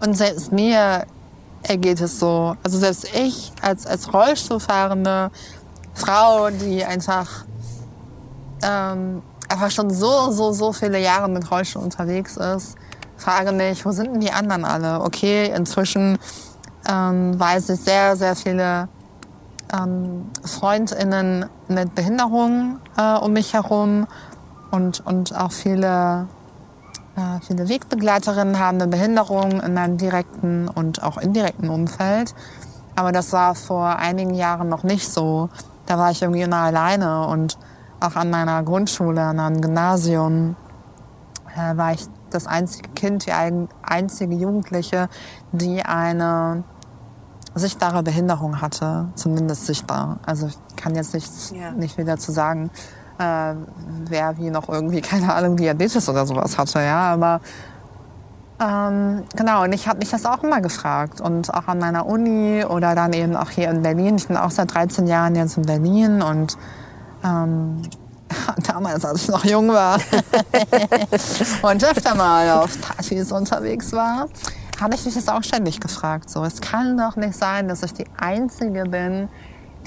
Und selbst mir ergeht es so. Also selbst ich als, als Rollstuhlfahrende Frau, die einfach, ähm, einfach schon so, so, so viele Jahre mit Rollstuhl unterwegs ist, frage mich, wo sind denn die anderen alle? Okay, inzwischen ähm, weiß ich sehr, sehr viele ähm, FreundInnen mit Behinderung äh, um mich herum und, und auch viele äh, viele Wegbegleiterinnen haben eine Behinderung in meinem direkten und auch indirekten Umfeld. Aber das war vor einigen Jahren noch nicht so. Da war ich irgendwie immer alleine und auch an meiner Grundschule, an einem Gymnasium, äh, war ich das einzige Kind, die einzige Jugendliche, die eine sichtbare Behinderung hatte, zumindest sichtbar. Also ich kann jetzt nicht, ja. nicht viel dazu sagen äh, wer wie noch irgendwie, keine Ahnung, Diabetes oder sowas hatte, ja, aber ähm, genau, und ich habe mich das auch immer gefragt und auch an meiner Uni oder dann eben auch hier in Berlin. Ich bin auch seit 13 Jahren jetzt in Berlin und ähm, damals, als ich noch jung war und öfter mal auf Partys unterwegs war, habe ich mich das auch ständig gefragt. So, es kann doch nicht sein, dass ich die Einzige bin,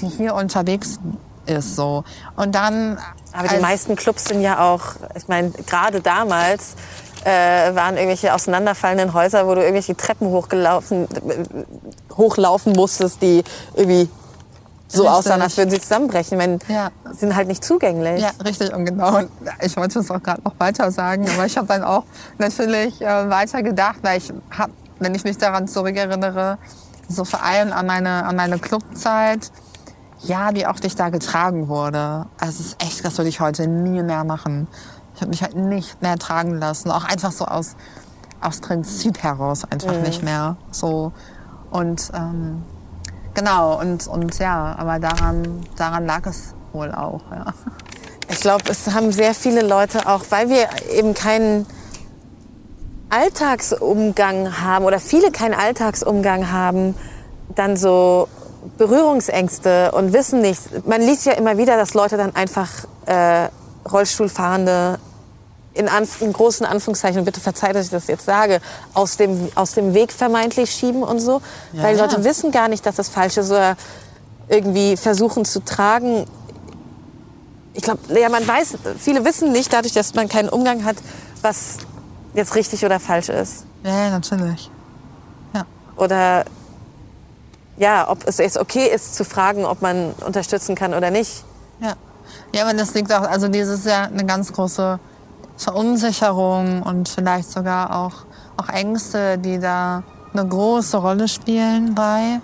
die hier unterwegs ist. So. Und dann. Aber die meisten Clubs sind ja auch, ich meine, gerade damals äh, waren irgendwelche auseinanderfallenden Häuser, wo du irgendwelche Treppen hochgelaufen, äh, hochlaufen musstest, die irgendwie so richtig. aussahen, als würden sie zusammenbrechen. Ich meine, ja. sind halt nicht zugänglich. Ja, richtig. Und genau, ich wollte es auch gerade noch weiter sagen, aber ich habe dann auch natürlich äh, weiter gedacht, weil ich habe, wenn ich mich daran zurückerinnere, so vor allem an meine, an meine Clubzeit, ja, wie oft ich da getragen wurde. Also es ist echt, das würde ich heute nie mehr machen. Ich habe mich halt nicht mehr tragen lassen. Auch einfach so aus, aus Prinzip heraus einfach mhm. nicht mehr. So. Und ähm, genau, und, und ja, aber daran, daran lag es wohl auch, ja. Ich glaube, es haben sehr viele Leute auch, weil wir eben keinen Alltagsumgang haben oder viele keinen Alltagsumgang haben, dann so Berührungsängste und wissen nicht. Man liest ja immer wieder, dass Leute dann einfach äh, Rollstuhlfahrende in, Anf in großen Anführungszeichen, bitte verzeiht, dass ich das jetzt sage, aus dem, aus dem Weg vermeintlich schieben und so. Ja, weil die Leute wissen gar nicht, dass das falsch ist oder irgendwie versuchen zu tragen. Ich glaube, ja, man weiß, viele wissen nicht, dadurch, dass man keinen Umgang hat, was jetzt richtig oder falsch ist. Ja, natürlich. Ja. Oder ja, ob es jetzt okay ist zu fragen, ob man unterstützen kann oder nicht. Ja, ja aber das liegt auch, also dieses ja eine ganz große Verunsicherung und vielleicht sogar auch, auch Ängste, die da eine große Rolle spielen bei.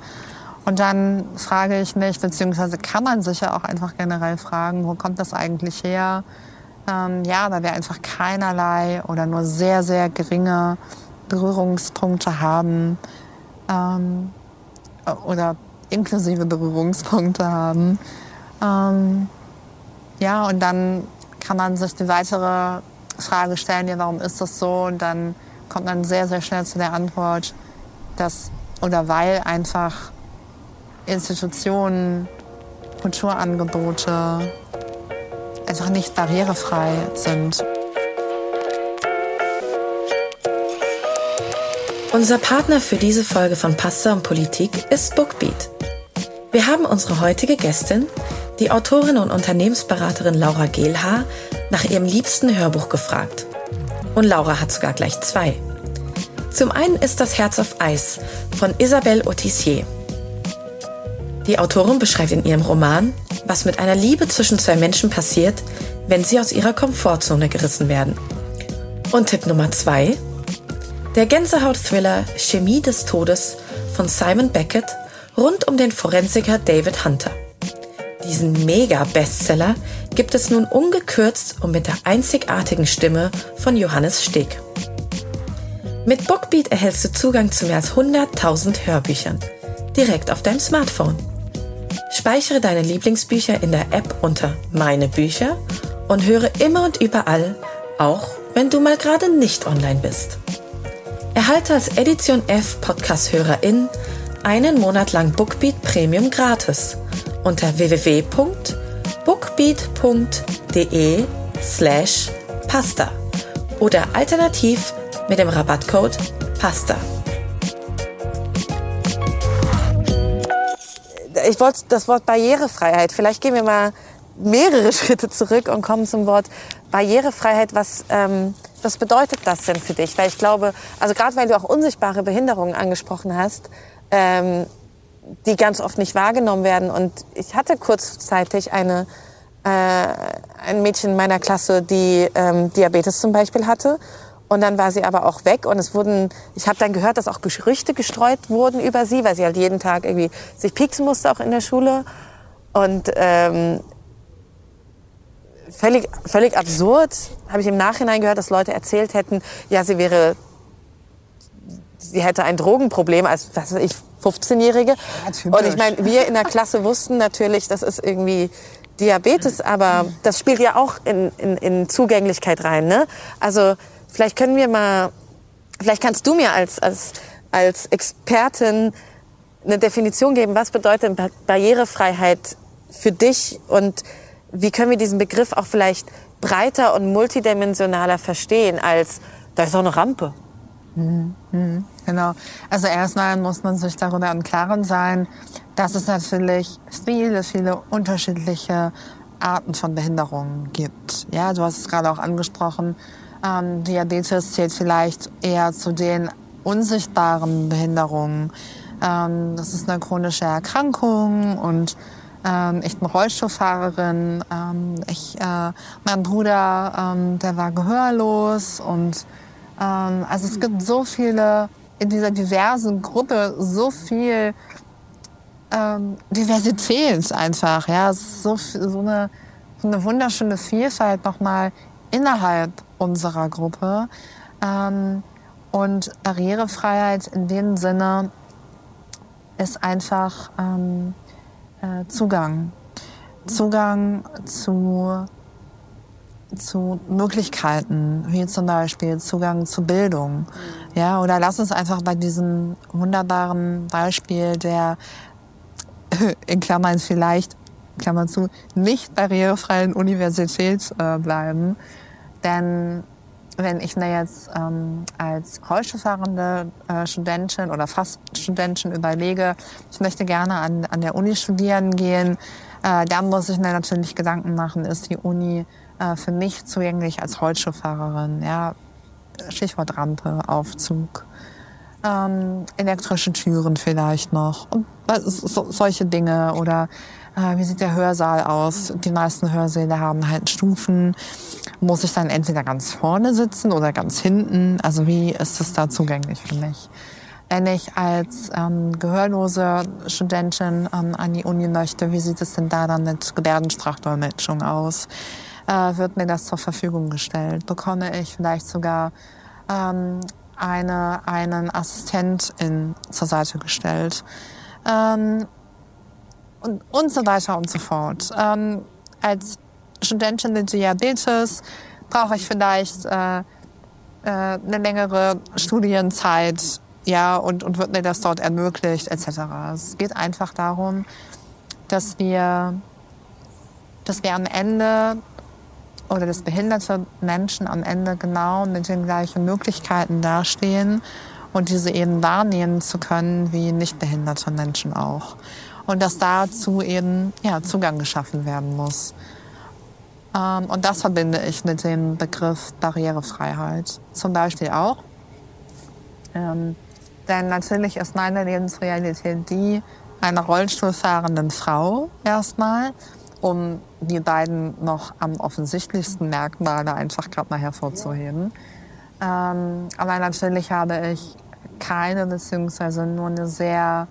Und dann frage ich mich, beziehungsweise kann man sich ja auch einfach generell fragen, wo kommt das eigentlich her? Ähm, ja, da wir einfach keinerlei oder nur sehr, sehr geringe Berührungspunkte haben ähm, oder inklusive Berührungspunkte haben. Ähm, ja, und dann kann man sich die weitere Frage stellen, ja, warum ist das so? Und dann kommt man sehr, sehr schnell zu der Antwort, dass oder weil einfach Institutionen, Kulturangebote einfach nicht barrierefrei sind. Unser Partner für diese Folge von Pasta und Politik ist Bookbeat. Wir haben unsere heutige Gästin, die Autorin und Unternehmensberaterin Laura Gehlhaar, nach ihrem liebsten Hörbuch gefragt. Und Laura hat sogar gleich zwei. Zum einen ist das Herz auf Eis von Isabelle Autissier. Die Autorin beschreibt in ihrem Roman, was mit einer Liebe zwischen zwei Menschen passiert, wenn sie aus ihrer Komfortzone gerissen werden. Und Tipp Nummer zwei der Gänsehaut-Thriller Chemie des Todes von Simon Beckett rund um den Forensiker David Hunter. Diesen Mega-Bestseller gibt es nun ungekürzt und mit der einzigartigen Stimme von Johannes Steg. Mit Bookbeat erhältst du Zugang zu mehr als 100.000 Hörbüchern direkt auf deinem Smartphone. Speichere deine Lieblingsbücher in der App unter Meine Bücher und höre immer und überall, auch wenn du mal gerade nicht online bist. Erhalte als Edition F Podcast-Hörerin einen Monat lang Bookbeat Premium gratis unter www.bookbeat.de slash pasta oder alternativ mit dem Rabattcode PASTA. Ich wollte das Wort Barrierefreiheit. Vielleicht gehen wir mal mehrere Schritte zurück und kommen zum Wort Barrierefreiheit. Was ähm, was bedeutet das denn für dich? Weil ich glaube, also gerade weil du auch unsichtbare Behinderungen angesprochen hast, ähm, die ganz oft nicht wahrgenommen werden. Und ich hatte kurzzeitig eine, äh, ein Mädchen in meiner Klasse, die ähm, Diabetes zum Beispiel hatte. Und dann war sie aber auch weg und es wurden, ich habe dann gehört, dass auch Gerüchte gestreut wurden über sie, weil sie halt jeden Tag irgendwie sich pieksen musste auch in der Schule. Und ähm, völlig, völlig absurd. Habe ich im Nachhinein gehört, dass Leute erzählt hätten, ja, sie wäre, sie hätte ein Drogenproblem als, was weiß ich, 15-Jährige. Ja, und ich meine, wir in der Klasse wussten natürlich, das ist irgendwie Diabetes, aber das spielt ja auch in, in, in Zugänglichkeit rein. Ne? Also vielleicht können wir mal, vielleicht kannst du mir als, als, als Expertin eine Definition geben, was bedeutet Barrierefreiheit für dich und wie können wir diesen Begriff auch vielleicht breiter und multidimensionaler verstehen als, da ist auch eine Rampe. Mhm, mhm, genau. Also erstmal muss man sich darüber im Klaren sein, dass es natürlich viele, viele unterschiedliche Arten von Behinderungen gibt. Ja, du hast es gerade auch angesprochen. Ähm, Diabetes zählt vielleicht eher zu den unsichtbaren Behinderungen. Ähm, das ist eine chronische Erkrankung und ähm, ich bin Rollstuhlfahrerin. Ähm, ich, äh, mein Bruder, ähm, der war gehörlos. Und ähm, also es gibt so viele, in dieser diversen Gruppe, so viel ähm, Diversität einfach. Ja, so, so, eine, so eine wunderschöne Vielfalt nochmal innerhalb unserer Gruppe. Ähm, und Barrierefreiheit in dem Sinne ist einfach ähm, äh, Zugang. Zugang zu, zu Möglichkeiten, wie zum Beispiel Zugang zu Bildung. Ja, oder lass uns einfach bei diesem wunderbaren Beispiel der, in Klammern vielleicht, Klammern zu, nicht barrierefreien Universität äh, bleiben. Denn wenn ich mir jetzt ähm, als Rollstuhlfahrende äh, Studentin oder fast Studentin überlege, ich möchte gerne an, an der Uni studieren gehen, äh, dann muss ich mir natürlich Gedanken machen, ist die Uni äh, für mich zugänglich als Rollstuhlfahrerin? Ja, Stichwort Rampe, Aufzug, ähm, elektrische Türen vielleicht noch so, solche Dinge oder wie sieht der Hörsaal aus? Die meisten Hörsäle haben halt Stufen. Muss ich dann entweder ganz vorne sitzen oder ganz hinten? Also wie ist es da zugänglich für mich? Wenn ich als ähm, gehörlose Studentin ähm, an die Uni möchte, wie sieht es denn da dann mit Gebärdensprachdolmetschung aus? Äh, wird mir das zur Verfügung gestellt? Bekomme ich vielleicht sogar ähm, eine, einen Assistentin zur Seite gestellt? Ähm, und, und so weiter und so fort. Ähm, als Studentin mit Diabetes brauche ich vielleicht äh, äh, eine längere Studienzeit, ja, und, und wird mir das dort ermöglicht, etc. Es geht einfach darum, dass wir, dass wir am Ende oder dass behinderte Menschen am Ende genau mit den gleichen Möglichkeiten dastehen und diese eben wahrnehmen zu können wie nicht behinderte Menschen auch. Und dass dazu eben ja, Zugang geschaffen werden muss. Ähm, und das verbinde ich mit dem Begriff Barrierefreiheit. Zum Beispiel auch. Ähm, denn natürlich ist meine Lebensrealität die einer Rollstuhlfahrenden Frau erstmal, um die beiden noch am offensichtlichsten Merkmale einfach gerade mal hervorzuheben. Ähm, aber natürlich habe ich keine beziehungsweise nur eine sehr,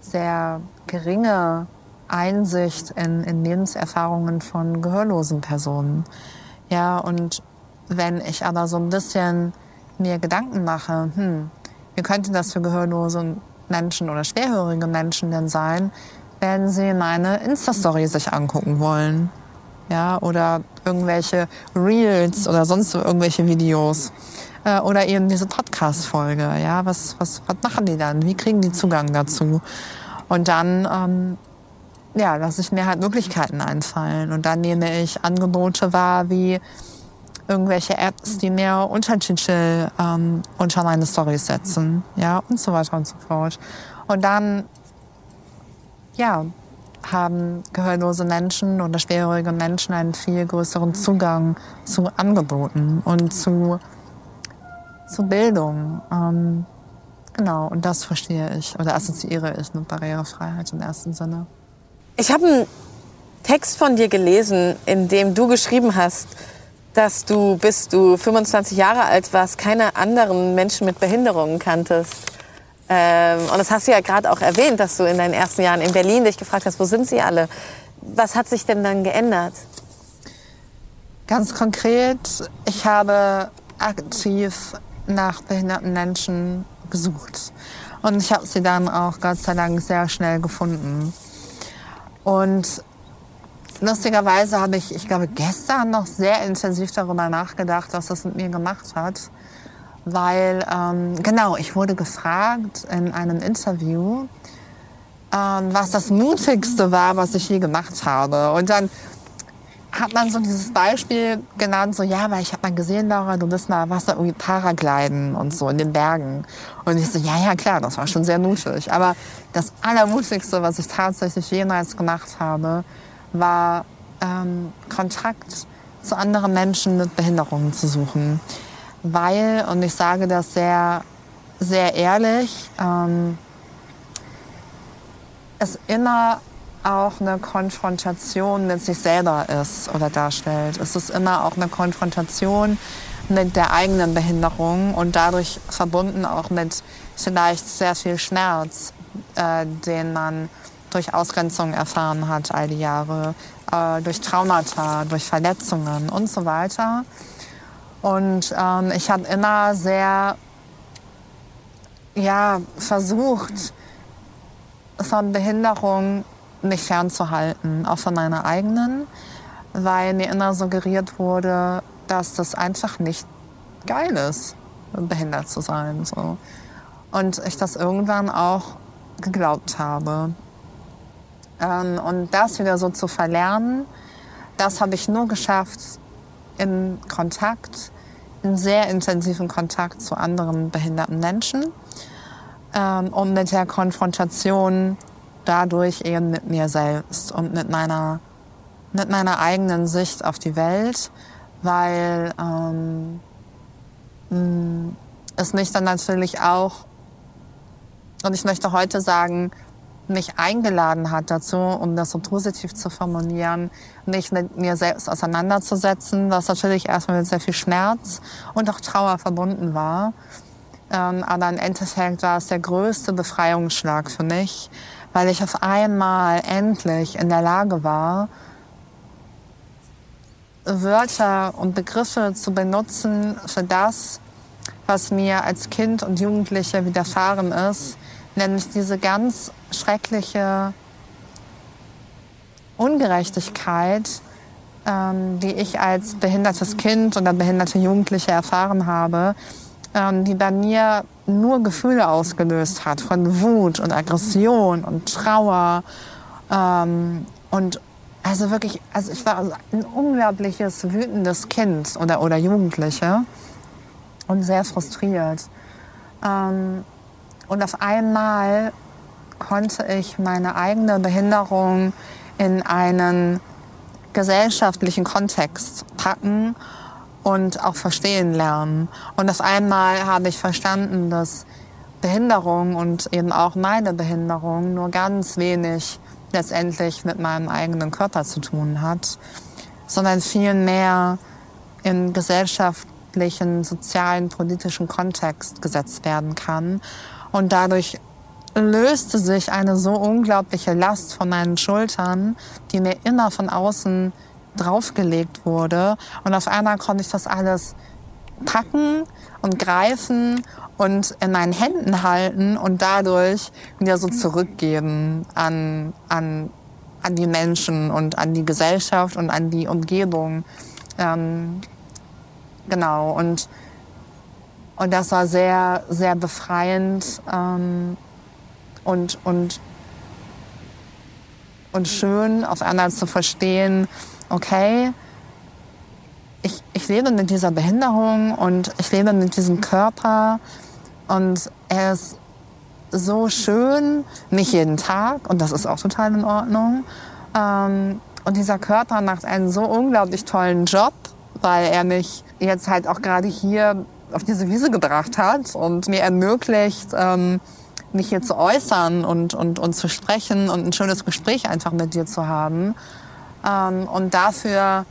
sehr geringe Einsicht in, in Lebenserfahrungen von gehörlosen Personen. Ja, und wenn ich aber so ein bisschen mir Gedanken mache, hm, wie könnte das für gehörlose Menschen oder schwerhörige Menschen denn sein, wenn sie meine Insta-Story sich angucken wollen? Ja, oder irgendwelche Reels oder sonst irgendwelche Videos. Äh, oder eben diese Podcast-Folge. Ja, was, was, was machen die dann? Wie kriegen die Zugang dazu? Und dann ähm, ja, lasse ich mir halt Möglichkeiten einfallen. Und dann nehme ich Angebote wahr wie irgendwelche Apps, die mir Untertitel ähm, unter meine Storys setzen, ja, und so weiter und so fort. Und dann, ja, haben gehörlose Menschen oder schwerhörige Menschen einen viel größeren Zugang zu Angeboten und zu, zu Bildung. Ähm, genau, und das verstehe ich oder assoziiere ich mit Barrierefreiheit im ersten Sinne. Ich habe einen Text von dir gelesen, in dem du geschrieben hast, dass du, bis du 25 Jahre alt warst, keine anderen Menschen mit Behinderungen kanntest. Ähm, und das hast du ja gerade auch erwähnt, dass du in deinen ersten Jahren in Berlin dich gefragt hast, wo sind sie alle? Was hat sich denn dann geändert? Ganz konkret, ich habe aktiv nach behinderten Menschen gesucht. Und ich habe sie dann auch Gott sei Dank sehr schnell gefunden. Und lustigerweise habe ich, ich glaube, gestern noch sehr intensiv darüber nachgedacht, was das mit mir gemacht hat. Weil, ähm, genau, ich wurde gefragt in einem Interview, ähm, was das Mutigste war, was ich je gemacht habe. Und dann hat man so dieses Beispiel genannt, so, ja, weil ich habe mal gesehen, Laura, du bist mal Wasser irgendwie Paragliden und so in den Bergen. Und ich so, ja, ja, klar, das war schon sehr mutig. Aber das Allermutigste, was ich tatsächlich jemals gemacht habe, war ähm, Kontakt zu anderen Menschen mit Behinderungen zu suchen. Weil, und ich sage das sehr, sehr ehrlich, ähm, es immer auch eine Konfrontation mit sich selber ist oder darstellt. Es ist immer auch eine Konfrontation mit der eigenen Behinderung und dadurch verbunden auch mit vielleicht sehr viel Schmerz, äh, den man durch Ausgrenzung erfahren hat all die Jahre, äh, durch Traumata, durch Verletzungen und so weiter. Und ähm, ich habe immer sehr ja, versucht, von Behinderung mich fernzuhalten, auch von meiner eigenen, weil mir immer suggeriert wurde, dass das einfach nicht geil ist, behindert zu sein. So. Und ich das irgendwann auch geglaubt habe. Ähm, und das wieder so zu verlernen, das habe ich nur geschafft in Kontakt, in sehr intensiven Kontakt zu anderen behinderten Menschen, ähm, um mit der Konfrontation dadurch eben mit mir selbst und mit meiner, mit meiner eigenen Sicht auf die Welt, weil ähm, mm, es mich dann natürlich auch, und ich möchte heute sagen, mich eingeladen hat dazu, um das so positiv zu formulieren, mich mit mir selbst auseinanderzusetzen, was natürlich erstmal mit sehr viel Schmerz und auch Trauer verbunden war. Ähm, aber im Endeffekt war es der größte Befreiungsschlag für mich, weil ich auf einmal endlich in der Lage war, Wörter und Begriffe zu benutzen für das, was mir als Kind und Jugendliche widerfahren ist, nämlich diese ganz schreckliche Ungerechtigkeit, ähm, die ich als behindertes Kind oder behinderte Jugendliche erfahren habe, ähm, die bei mir nur Gefühle ausgelöst hat von Wut und Aggression und Trauer ähm, und also wirklich, also ich war ein unglaubliches wütendes Kind oder, oder Jugendliche und sehr frustriert. Ähm, und auf einmal konnte ich meine eigene Behinderung in einen gesellschaftlichen Kontext packen und auch verstehen lernen. Und auf einmal habe ich verstanden, dass Behinderung und eben auch meine Behinderung nur ganz wenig letztendlich mit meinem eigenen Körper zu tun hat, sondern viel mehr im gesellschaftlichen, sozialen, politischen Kontext gesetzt werden kann. Und dadurch löste sich eine so unglaubliche Last von meinen Schultern, die mir immer von außen draufgelegt wurde. Und auf einmal konnte ich das alles packen und greifen und in meinen Händen halten und dadurch wieder so zurückgeben an, an, an die Menschen und an die Gesellschaft und an die Umgebung. Ähm, genau, und, und das war sehr, sehr befreiend ähm, und, und, und schön, auf einmal zu verstehen, okay, ich, ich lebe mit dieser Behinderung und ich lebe mit diesem Körper und er ist so schön, nicht jeden Tag und das ist auch total in Ordnung. Ähm, und dieser Körper macht einen so unglaublich tollen Job, weil er mich jetzt halt auch gerade hier auf diese Wiese gebracht hat und mir ermöglicht, ähm, mich hier zu äußern und, und, und zu sprechen und ein schönes Gespräch einfach mit dir zu haben. Ähm, und dafür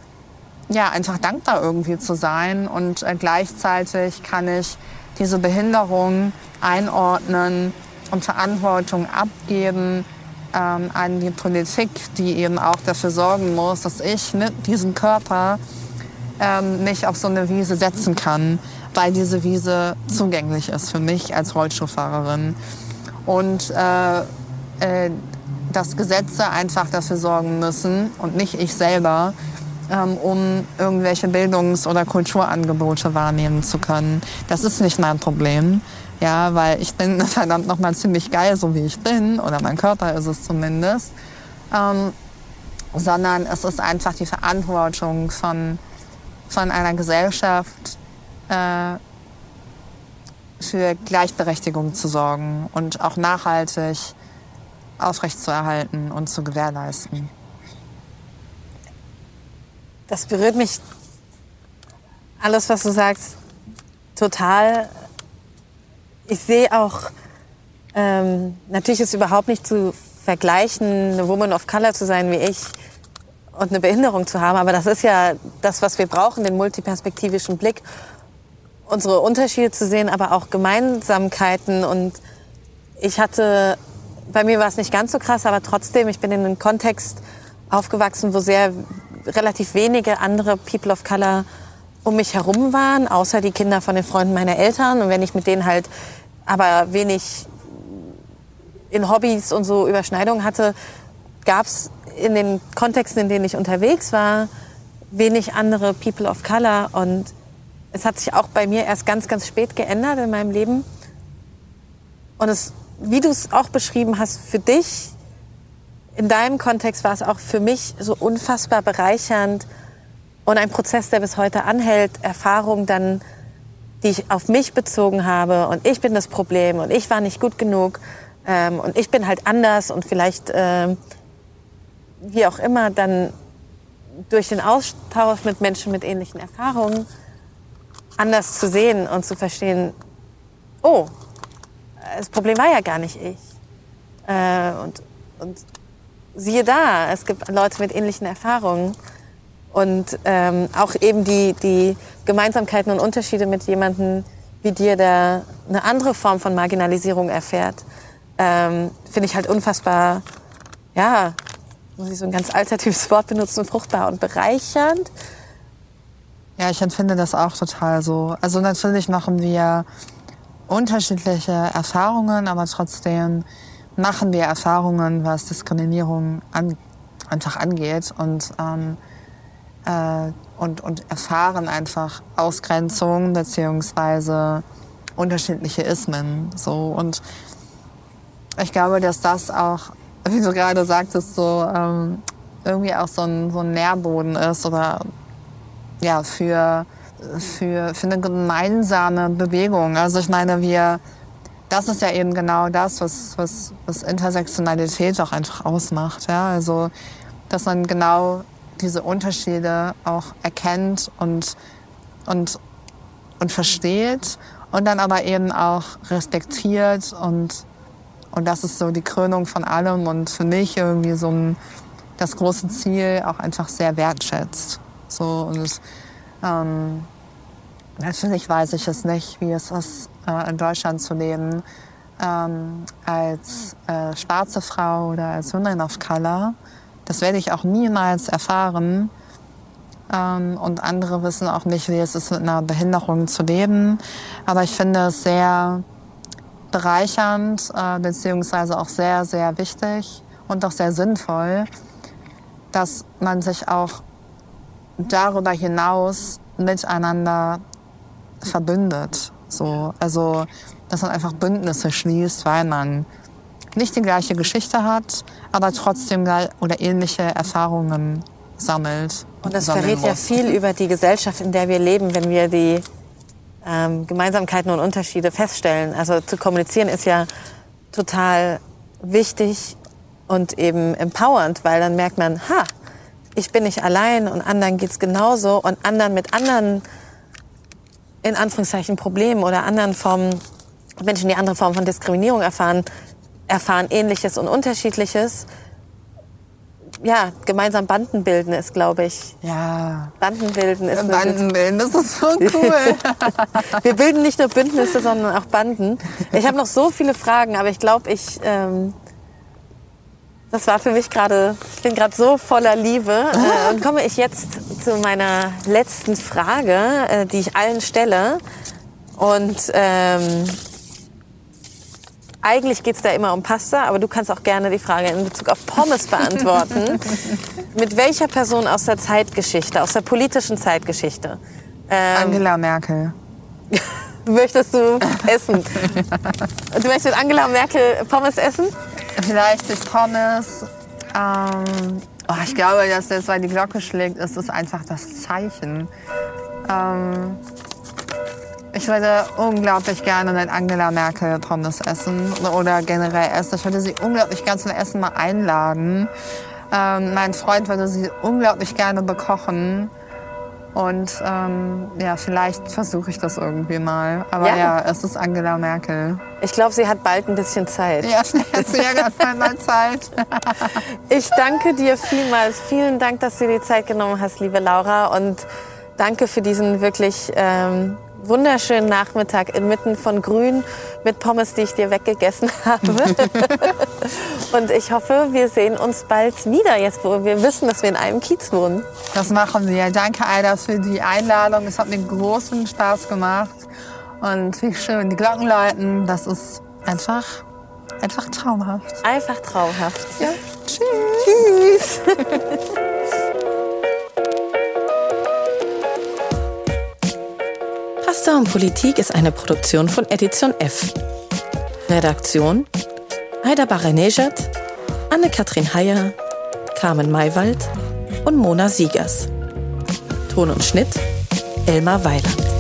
ja, einfach dankbar irgendwie zu sein. Und äh, gleichzeitig kann ich diese Behinderung einordnen und Verantwortung abgeben ähm, an die Politik, die eben auch dafür sorgen muss, dass ich mit diesem Körper ähm, mich auf so eine Wiese setzen kann, weil diese Wiese zugänglich ist für mich als Rollstuhlfahrerin. Und äh, äh, dass Gesetze einfach dafür sorgen müssen und nicht ich selber, ähm, um irgendwelche Bildungs- oder Kulturangebote wahrnehmen zu können. Das ist nicht mein Problem. Ja, weil ich bin verdammt nochmal ziemlich geil, so wie ich bin, oder mein Körper ist es zumindest. Ähm, sondern es ist einfach die Verantwortung von, von einer Gesellschaft, äh, für Gleichberechtigung zu sorgen und auch nachhaltig aufrechtzuerhalten und zu gewährleisten. Das berührt mich alles, was du sagst, total. Ich sehe auch, ähm, natürlich ist überhaupt nicht zu vergleichen, eine Woman of Color zu sein wie ich und eine Behinderung zu haben, aber das ist ja das, was wir brauchen, den multiperspektivischen Blick, unsere Unterschiede zu sehen, aber auch Gemeinsamkeiten. Und ich hatte, bei mir war es nicht ganz so krass, aber trotzdem, ich bin in einem Kontext aufgewachsen, wo sehr relativ wenige andere People of Color um mich herum waren, außer die Kinder von den Freunden meiner Eltern. Und wenn ich mit denen halt aber wenig in Hobbys und so Überschneidungen hatte, gab es in den Kontexten, in denen ich unterwegs war, wenig andere People of Color. Und es hat sich auch bei mir erst ganz, ganz spät geändert in meinem Leben. Und es, wie du es auch beschrieben hast, für dich in deinem Kontext war es auch für mich so unfassbar bereichernd und ein Prozess, der bis heute anhält, Erfahrungen dann, die ich auf mich bezogen habe und ich bin das Problem und ich war nicht gut genug ähm, und ich bin halt anders und vielleicht äh, wie auch immer dann durch den Austausch mit Menschen mit ähnlichen Erfahrungen anders zu sehen und zu verstehen, oh, das Problem war ja gar nicht ich. Äh, und, und siehe da, es gibt Leute mit ähnlichen Erfahrungen. Und ähm, auch eben die, die Gemeinsamkeiten und Unterschiede mit jemandem wie dir, der eine andere Form von Marginalisierung erfährt, ähm, finde ich halt unfassbar, ja, muss ich so ein ganz alternatives Wort benutzen, fruchtbar und bereichernd. Ja, ich empfinde das auch total so. Also natürlich machen wir unterschiedliche Erfahrungen, aber trotzdem machen wir Erfahrungen, was Diskriminierung an, einfach angeht und, ähm, äh, und, und erfahren einfach Ausgrenzung beziehungsweise unterschiedliche Ismen. So. Und ich glaube, dass das auch, wie du gerade sagtest, so ähm, irgendwie auch so ein, so ein Nährboden ist oder ja, für, für, für eine gemeinsame Bewegung. Also ich meine, wir, das ist ja eben genau das, was, was, was Intersektionalität auch einfach ausmacht. Ja? Also, dass man genau diese Unterschiede auch erkennt und, und, und versteht und dann aber eben auch respektiert und, und das ist so die Krönung von allem und für mich irgendwie so ein, das große Ziel auch einfach sehr wertschätzt. So und ähm, natürlich weiß ich es nicht, wie es ist, äh, in Deutschland zu leben ähm, als äh, schwarze Frau oder als Woman of Color. Das werde ich auch niemals erfahren. Ähm, und andere wissen auch nicht, wie es ist, mit einer Behinderung zu leben. Aber ich finde es sehr bereichernd, äh, beziehungsweise auch sehr, sehr wichtig und auch sehr sinnvoll, dass man sich auch darüber hinaus miteinander verbündet. So, also, dass man einfach Bündnisse schließt, weil man nicht die gleiche Geschichte hat, aber trotzdem oder ähnliche Erfahrungen sammelt. Und das verrät muss. ja viel über die Gesellschaft, in der wir leben, wenn wir die ähm, Gemeinsamkeiten und Unterschiede feststellen. Also zu kommunizieren ist ja total wichtig und eben empowernd, weil dann merkt man, ha, ich bin nicht allein und anderen geht es genauso und anderen mit anderen, in Anführungszeichen, Problemen oder anderen Formen, Menschen, die andere Formen von Diskriminierung erfahren, erfahren Ähnliches und Unterschiedliches. Ja, gemeinsam Banden bilden ist, glaube ich. Ja. Banden bilden ist Banden bilden, das ist so cool. Wir bilden nicht nur Bündnisse, sondern auch Banden. Ich habe noch so viele Fragen, aber ich glaube, ich ähm, das war für mich gerade, ich bin gerade so voller Liebe. Äh, und komme ich jetzt zu meiner letzten Frage, äh, die ich allen stelle. Und ähm, eigentlich geht es da immer um Pasta, aber du kannst auch gerne die Frage in Bezug auf Pommes beantworten. Mit welcher Person aus der Zeitgeschichte, aus der politischen Zeitgeschichte? Ähm, Angela Merkel. möchtest du essen? Du möchtest mit Angela Merkel Pommes essen? Vielleicht ist Pommes. Ähm, oh, ich glaube, dass das, weil die Glocke schlägt, ist es einfach das Zeichen. Ähm, ich würde unglaublich gerne mit Angela Merkel Pommes essen oder generell essen. Ich würde sie unglaublich gerne zum Essen mal einladen. Ähm, mein Freund würde sie unglaublich gerne bekochen. Und ähm, ja, vielleicht versuche ich das irgendwie mal. Aber ja. ja. es ist Angela Merkel. Ich glaube, sie hat bald ein bisschen Zeit. Ja, sie hat sehr mal Zeit. ich danke dir vielmals. Vielen Dank, dass du dir die Zeit genommen hast, liebe Laura. Und danke für diesen wirklich ähm, wunderschönen Nachmittag inmitten von Grün mit Pommes, die ich dir weggegessen habe. und ich hoffe, wir sehen uns bald wieder, jetzt wo wir wissen, dass wir in einem Kiez wohnen. Das machen wir. Danke, Aida, für die Einladung. Es hat mir großen Spaß gemacht. Und wie schön, die Glocken läuten. Das ist einfach, einfach traumhaft. Einfach traumhaft. Ja. Tschüss. Tschüss. Pasta und Politik ist eine Produktion von Edition F. Redaktion Aida Baranejad, Anne-Kathrin Heyer, Carmen Maywald und Mona Siegers. Ton und Schnitt Elmar Weiland.